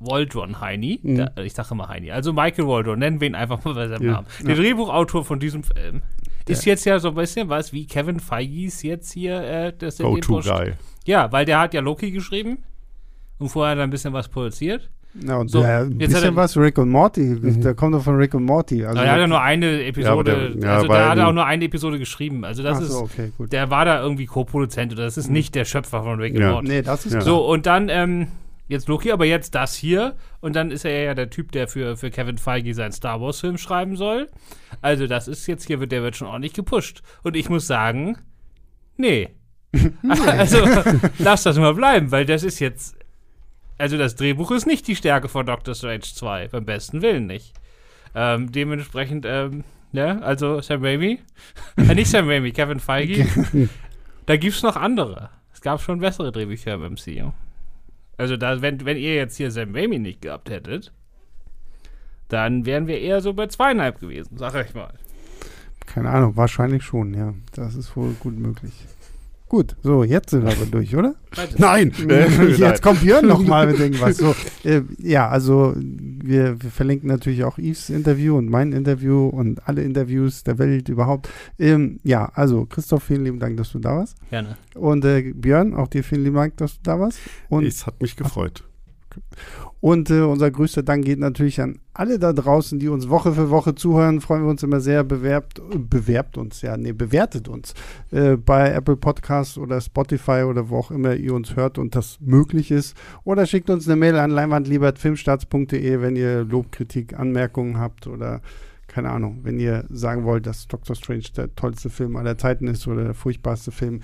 Waldron Heini, Mhm. der, ich sage immer Heini, also Michael Waldron, nennen wir ihn einfach mal bei seinem Ja. Namen. Der Drehbuchautor von diesem Film ist jetzt ja so ein bisschen was wie Kevin Feige's jetzt hier äh, das der Go-To-Guy. Ja, weil der hat ja Loki geschrieben und vorher dann ein bisschen was produziert. Ja, und So, der, ein jetzt hat bisschen er- was, Rick und Morty, der kommt doch von Rick und Morty. Also, er hat ja nur eine Episode, aber der- ja, also da hat er auch nur eine Episode geschrieben. Also das Ach ist, so, okay, gut. der war da irgendwie Co-Produzent oder das ist nicht der Schöpfer von Rick Ja. Morty. Nee, das ist Ja. So, und dann, ähm, jetzt Loki, aber jetzt das hier. Und dann ist er ja der Typ, der für, für Kevin Feige seinen Star Wars-Film schreiben soll. Also, das ist jetzt hier, wird, der wird schon ordentlich gepusht. Und ich muss sagen, nee. also, lass das mal bleiben, weil das ist jetzt. Also, das Drehbuch ist nicht die Stärke von Doctor Strange 2, beim besten Willen nicht. Ähm, dementsprechend, ähm, ja, also Sam Raimi, äh, nicht Sam Raimi, Kevin Feige, da gibt's noch andere. Es gab schon bessere Drehbücher im MCU. Also da, wenn, wenn ihr jetzt hier Sam Raimi nicht gehabt hättet, dann wären wir eher so bei zweieinhalb gewesen, sag ich mal. Keine Ahnung, wahrscheinlich schon, ja. Das ist wohl gut möglich. Gut, so, jetzt sind wir aber durch, oder? Nein! Äh, Jetzt kommt Björn nochmal mit irgendwas. So, äh, ja, also wir, wir verlinken natürlich auch Yves Interview und mein Interview und alle Interviews der Welt überhaupt. Ähm, ja, also Christoph, vielen lieben Dank, dass du da warst. Gerne. Und äh, Björn, auch dir vielen lieben Dank, dass du da warst. Und es hat mich gefreut. Und äh, unser größter Dank geht natürlich an alle da draußen, die uns Woche für Woche zuhören. Freuen wir uns immer sehr. Bewerbt, bewerbt uns, ja, nee, bewertet uns äh, bei Apple Podcasts oder Spotify oder wo auch immer ihr uns hört und das möglich ist. Oder schickt uns eine Mail an leinwandliebertfilmstarts.de, wenn ihr Lob, Kritik, Anmerkungen habt oder keine Ahnung, wenn ihr sagen wollt, dass Doctor Strange der tollste Film aller Zeiten ist oder der furchtbarste Film.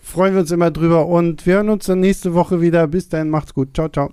Freuen wir uns immer drüber und wir hören uns dann nächste Woche wieder. Bis dahin, macht's gut. Ciao, ciao.